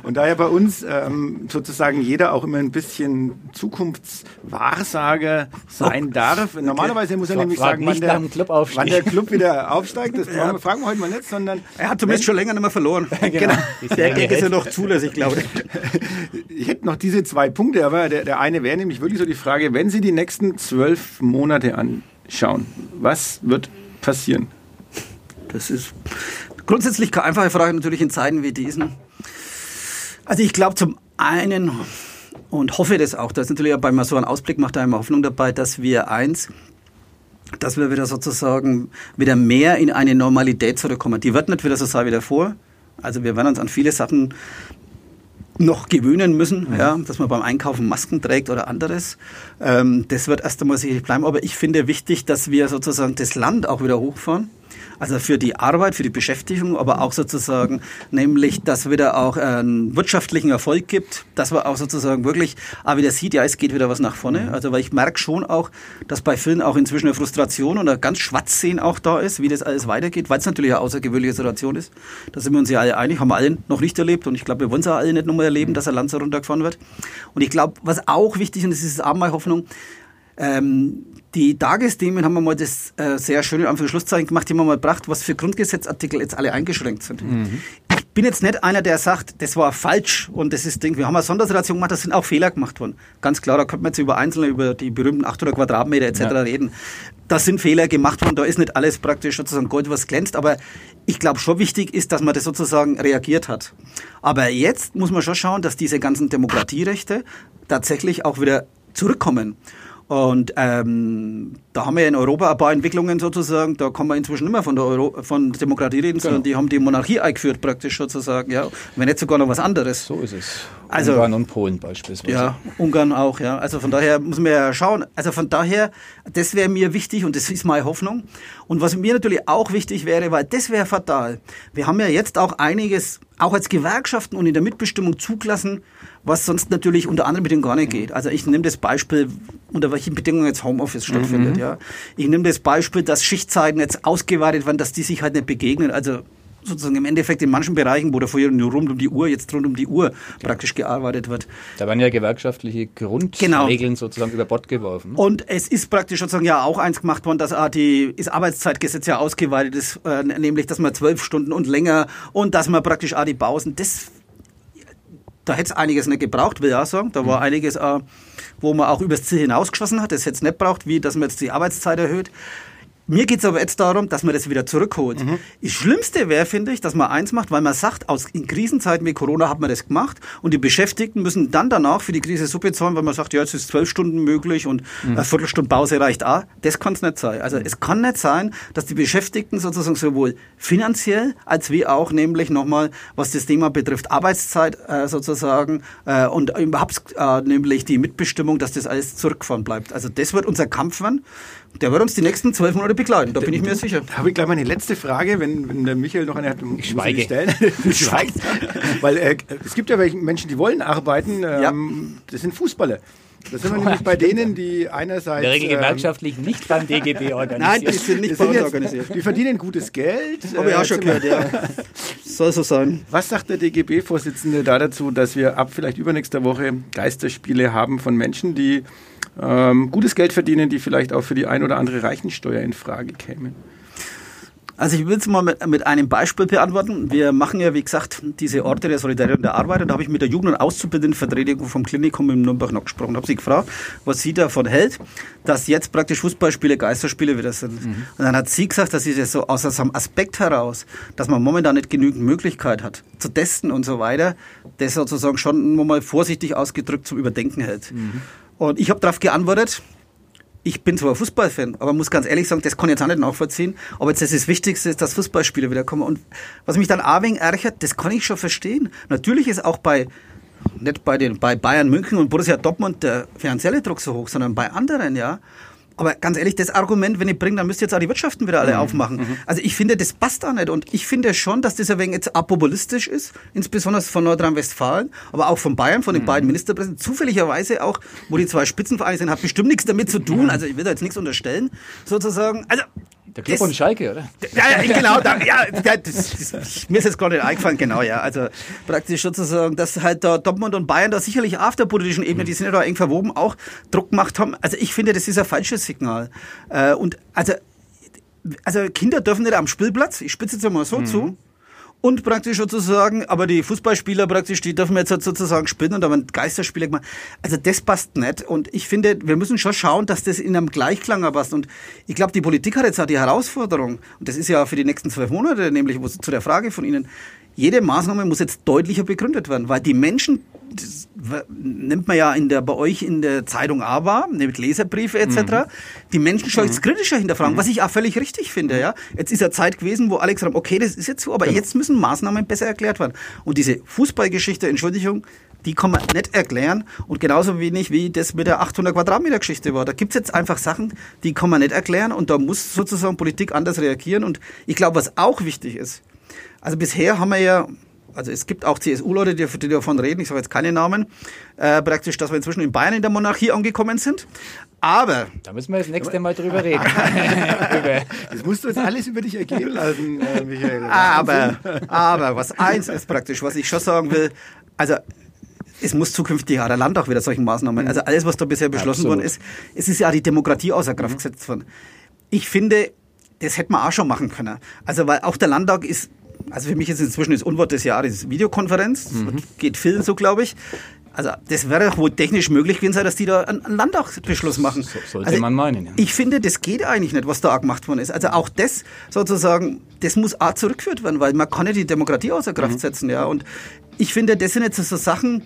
Und daher bei uns uns ähm, sozusagen jeder auch immer ein bisschen Zukunftswahrsager sein darf. Normalerweise muss er nämlich sagen, wann der, wann der, Club wieder (laughs) aufsteigt. Das ja. fragen wir heute mal nicht, sondern... Er hat zumindest schon länger nicht mehr verloren. (laughs) genau. genau. Der Gag ist ja noch zulässig, glaube ich. (laughs) Ich hätte noch diese zwei Punkte, aber der, der eine wäre nämlich wirklich so die Frage, wenn Sie die nächsten zwölf Monate anschauen, was wird passieren? Das ist grundsätzlich keine einfache Frage, natürlich in Zeiten wie diesen. Also ich glaube zum einen und hoffe das auch, dass natürlich auch bei so einem Ausblick macht da immer Hoffnung dabei, dass wir eins, dass wir wieder sozusagen wieder mehr in eine Normalität zurückkommen. Die wird nicht wieder so sein wie davor. Also wir werden uns an viele Sachen noch gewöhnen müssen, mhm. ja, dass man beim Einkaufen Masken trägt oder anderes. Ähm, das wird erst einmal sicherlich bleiben. Aber ich finde wichtig, dass wir sozusagen das Land auch wieder hochfahren. Also für die Arbeit, für die Beschäftigung, aber auch sozusagen, nämlich, dass wieder auch einen wirtschaftlichen Erfolg gibt, dass man auch sozusagen wirklich auch wieder sieht, ja, es geht wieder was nach vorne. Mhm. Also weil ich merke schon auch, dass bei vielen auch inzwischen eine Frustration und ein ganz Schwatzsehen auch da ist, wie das alles weitergeht, weil es natürlich eine außergewöhnliche Situation ist. Da sind wir uns ja alle einig, haben wir alle noch nicht erlebt und ich glaube, wir wollen es auch alle nicht nochmal erleben, dass ein Land so runtergefahren wird. Und ich glaube, was auch wichtig ist, und das ist auch meine Hoffnung, ähm, die Tagesthemen haben wir mal das äh, sehr schöne Anführungszeichen gemacht, die haben wir mal gebracht, was für Grundgesetzartikel jetzt alle eingeschränkt sind. Mhm. Ich bin jetzt nicht einer, der sagt, das war falsch und das ist Ding. Wir haben eine Sondersituation gemacht, da sind auch Fehler gemacht worden. Ganz klar, da könnte man jetzt über einzelne, über die berühmten 800 Quadratmeter etc. Ja. reden. Da sind Fehler gemacht worden, da ist nicht alles praktisch sozusagen Gold, was glänzt, aber ich glaube schon wichtig ist, dass man das sozusagen reagiert hat. Aber jetzt muss man schon schauen, dass diese ganzen Demokratierechte tatsächlich auch wieder zurückkommen. Und ähm, da haben wir in Europa ein paar Entwicklungen sozusagen, da kann man inzwischen nicht mehr von, der Euro von Demokratie reden, genau. sondern die haben die Monarchie eingeführt praktisch sozusagen, ja. Wenn nicht sogar noch was anderes. So ist es. Also, Ungarn und Polen beispielsweise. Ja, Ungarn auch, ja. Also von daher muss man ja schauen. Also von daher, das wäre mir wichtig und das ist meine Hoffnung. Und was mir natürlich auch wichtig wäre, weil das wäre fatal. Wir haben ja jetzt auch einiges, auch als Gewerkschaften und in der Mitbestimmung zugelassen, was sonst natürlich unter anderen Bedingungen gar nicht geht. Also ich nehme das Beispiel, unter welchen Bedingungen jetzt Homeoffice stattfindet. Mhm. Ja. Ich nehme das Beispiel, dass Schichtzeiten jetzt ausgeweitet werden, dass die sich halt nicht begegnen. Also sozusagen im Endeffekt in manchen Bereichen, wo da vorher nur rund um die Uhr, jetzt rund um die Uhr praktisch gearbeitet wird. Da werden ja gewerkschaftliche Grundregeln genau. sozusagen über Bord geworfen. Und es ist praktisch sozusagen ja auch eins gemacht worden, dass die, das Arbeitszeitgesetz ja ausgeweitet ist, äh, nämlich dass man zwölf Stunden und länger und dass man praktisch auch die Pausen, das da hätte es einiges nicht gebraucht, will ich auch sagen. Da war mhm. einiges, äh, wo man auch übers Ziel hinausgeschossen hat. Das hätte es nicht gebraucht, wie dass man jetzt die Arbeitszeit erhöht. Mir geht es aber jetzt darum, dass man das wieder zurückholt. Mhm. Das Schlimmste wäre, finde ich, dass man eins macht, weil man sagt, aus, in Krisenzeiten wie Corona hat man das gemacht und die Beschäftigten müssen dann danach für die Krise Suppe zahlen, weil man sagt, ja, jetzt ist zwölf Stunden möglich und mhm. eine Viertelstunde Pause reicht auch. Das kann es nicht sein. Also mhm. es kann nicht sein, dass die Beschäftigten sozusagen sowohl finanziell als wie auch nämlich nochmal, was das Thema betrifft, Arbeitszeit äh, sozusagen äh, und überhaupt äh, nämlich die Mitbestimmung, dass das alles zurückgefahren bleibt. Also das wird unser Kampf werden. Der wird uns die nächsten zwölf Monate begleiten, da bin ich mir sicher. Habe ich gleich mal eine letzte Frage, wenn, wenn der Michael noch eine hat. (laughs) (laughs) Ich schweige. Stellen. ich schweige. Weil äh, es gibt ja welche Menschen, die wollen arbeiten. Ähm, ja. Das sind Fußballer. Da sind wir nämlich bei denen, die einerseits. In der Regel ähm, gewerkschaftlich ähm, nicht beim DGB (laughs) organisiert. Nein, die sind nicht bei uns organisiert. Die verdienen gutes Geld. Habe ich auch schon gehört, ja. Soll so sein. Was sagt der DGB-Vorsitzende da dazu, dass wir ab vielleicht übernächster Woche Geisterspiele haben von Menschen, die ähm, gutes Geld verdienen, die vielleicht auch für die ein oder andere Reichensteuer in Frage kämen? Also ich will es mal mit, mit, einem Beispiel beantworten. Wir machen ja, wie gesagt, diese Orte der Solidarität und der Arbeit. Und da habe ich mit der Jugend- und Auszubildendenvertretung vom Klinikum in Nürnberg noch gesprochen. habe sie gefragt, was sie davon hält, dass jetzt praktisch Fußballspiele Geisterspiele wieder sind. Mhm. Und dann hat sie gesagt, dass sie das so aus einem Aspekt heraus, dass man momentan nicht genügend Möglichkeit hat, zu testen und so weiter, das sozusagen schon mal vorsichtig ausgedrückt zum Überdenken hält. Mhm. Und ich habe darauf geantwortet, ich bin zwar Fußballfan, aber muss ganz ehrlich sagen, das kann ich jetzt auch nicht nachvollziehen. Aber jetzt das, das Wichtigste ist, dass Fußballspieler wiederkommen. Und was mich dann wegen ärgert, das kann ich schon verstehen. Natürlich ist auch bei, nicht bei den, bei Bayern München und Borussia Dortmund der finanzielle Druck so hoch, sondern bei anderen, ja. Aber ganz ehrlich, das Argument, wenn ich bringe, dann müsst ihr jetzt auch die Wirtschaften wieder alle mhm. aufmachen. Mhm. Also ich finde, das passt da nicht. Und ich finde schon, dass das ein wenig jetzt apopulistisch ist, insbesondere von Nordrhein-Westfalen, aber auch von Bayern, von den mhm. beiden Ministerpräsidenten. Zufälligerweise auch, wo die zwei Spitzenvereine sind, hat bestimmt nichts damit zu tun. Also ich will da jetzt nichts unterstellen, sozusagen. Also der Club das, und Schalke, oder? Ja, ja genau. Da, ja, das, das, mir ist jetzt gerade nicht eingefallen, genau, ja. Also praktisch sozusagen, dass halt da Dortmund und Bayern da sicherlich auf der politischen Ebene, die sind ja da eng verwoben, auch Druck gemacht haben. Also ich finde, das ist ein falsches Signal. Äh, und also, also Kinder dürfen nicht am Spielplatz, ich spitze jetzt mal so mhm. zu, und praktisch sozusagen, aber die Fußballspieler praktisch, die dürfen jetzt halt sozusagen spielen und dann Geisterspieler gemacht. Also das passt nicht. Und ich finde, wir müssen schon schauen, dass das in einem Gleichklang passt. Und ich glaube, die Politik hat jetzt auch die Herausforderung, und das ist ja für die nächsten zwölf Monate, nämlich zu der Frage von Ihnen, jede Maßnahme muss jetzt deutlicher begründet werden, weil die Menschen, das nimmt man ja in der, bei euch in der Zeitung auch wahr, mit Leserbriefe etc., mhm. die Menschen schon jetzt mhm. kritischer hinterfragen, mhm. was ich auch völlig richtig finde. Ja? Jetzt ist ja Zeit gewesen, wo gesagt haben, okay, das ist jetzt so, aber genau. jetzt müssen Maßnahmen besser erklärt werden. Und diese Fußballgeschichte, Entschuldigung, die kann man nicht erklären und genauso wenig wie das mit der 800 Quadratmeter Geschichte war. Da gibt's jetzt einfach Sachen, die kann man nicht erklären und da muss sozusagen Politik anders reagieren und ich glaube, was auch wichtig ist, also bisher haben wir ja, also es gibt auch CSU-Leute, die, die davon reden, ich sage jetzt keine Namen, äh, praktisch, dass wir inzwischen in Bayern in der Monarchie angekommen sind. Aber. Da müssen wir das nächste Mal drüber reden. (laughs) das musst du jetzt alles über dich ergehen lassen, äh, Michael. Aber, aber was eins ist praktisch, was ich schon sagen will, also es muss zukünftig auch der Land auch wieder solchen Maßnahmen. Also alles, was da bisher beschlossen Absolut. worden ist, es ist ja die Demokratie außer Kraft mhm. gesetzt worden. Ich finde, das hätte man auch schon machen können. Also weil auch der Landtag ist also für mich ist inzwischen das Unwort des Jahres Videokonferenz. Mhm. Geht vielen so, glaube ich. Also das wäre wohl technisch möglich gewesen sein, dass die da einen Landtagsbeschluss machen. So, sollte also, man meinen, ja. Ich finde, das geht eigentlich nicht, was da gemacht worden ist. Also auch das sozusagen, das muss auch zurückgeführt werden, weil man kann ja die Demokratie außer Kraft mhm. setzen, ja. Und ich finde, das sind jetzt so Sachen,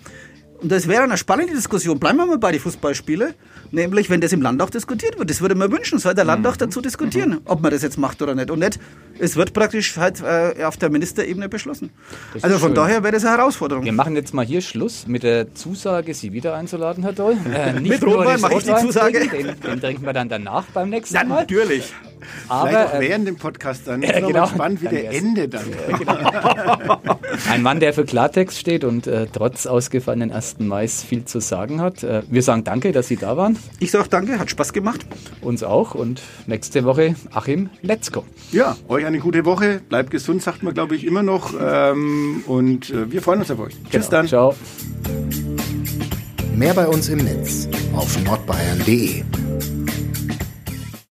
Und das wäre eine spannende Diskussion. Bleiben wir mal bei den Fußballspielen. Nämlich, wenn das im Land auch diskutiert wird. Das würde man wünschen, soll der Land auch mhm. dazu diskutieren, mhm. ob man das jetzt macht oder nicht. Und nicht, es wird praktisch halt äh, auf der Ministerebene beschlossen. Das also von schön. daher wäre das eine Herausforderung. Wir machen jetzt mal hier Schluss mit der Zusage, Sie wieder einzuladen, Herr Doll. Äh, (laughs) mit Rotwein mache ich die Zusage. Den, den, trinken wir dann danach beim nächsten ja, Mal. Natürlich. Aber, Vielleicht auch ähm, während dem Podcast dann. (laughs) Ja, genau. spannend, wie der Ende dann. (laughs) Ja, genau. Ein Mann, der für Klartext steht und äh, trotz ausgefallenen 1. Mai viel zu sagen hat. Äh, wir sagen danke, dass Sie da waren. Ich sage danke, hat Spaß gemacht. Uns auch. Und nächste Woche, Achim, let's go. Ja, euch eine gute Woche. Bleibt gesund, sagt man, glaube ich, immer noch. Ähm, und äh, wir freuen uns auf euch. Genau. Tschüss dann. Ciao. Mehr bei uns im Netz auf nordbayern.de.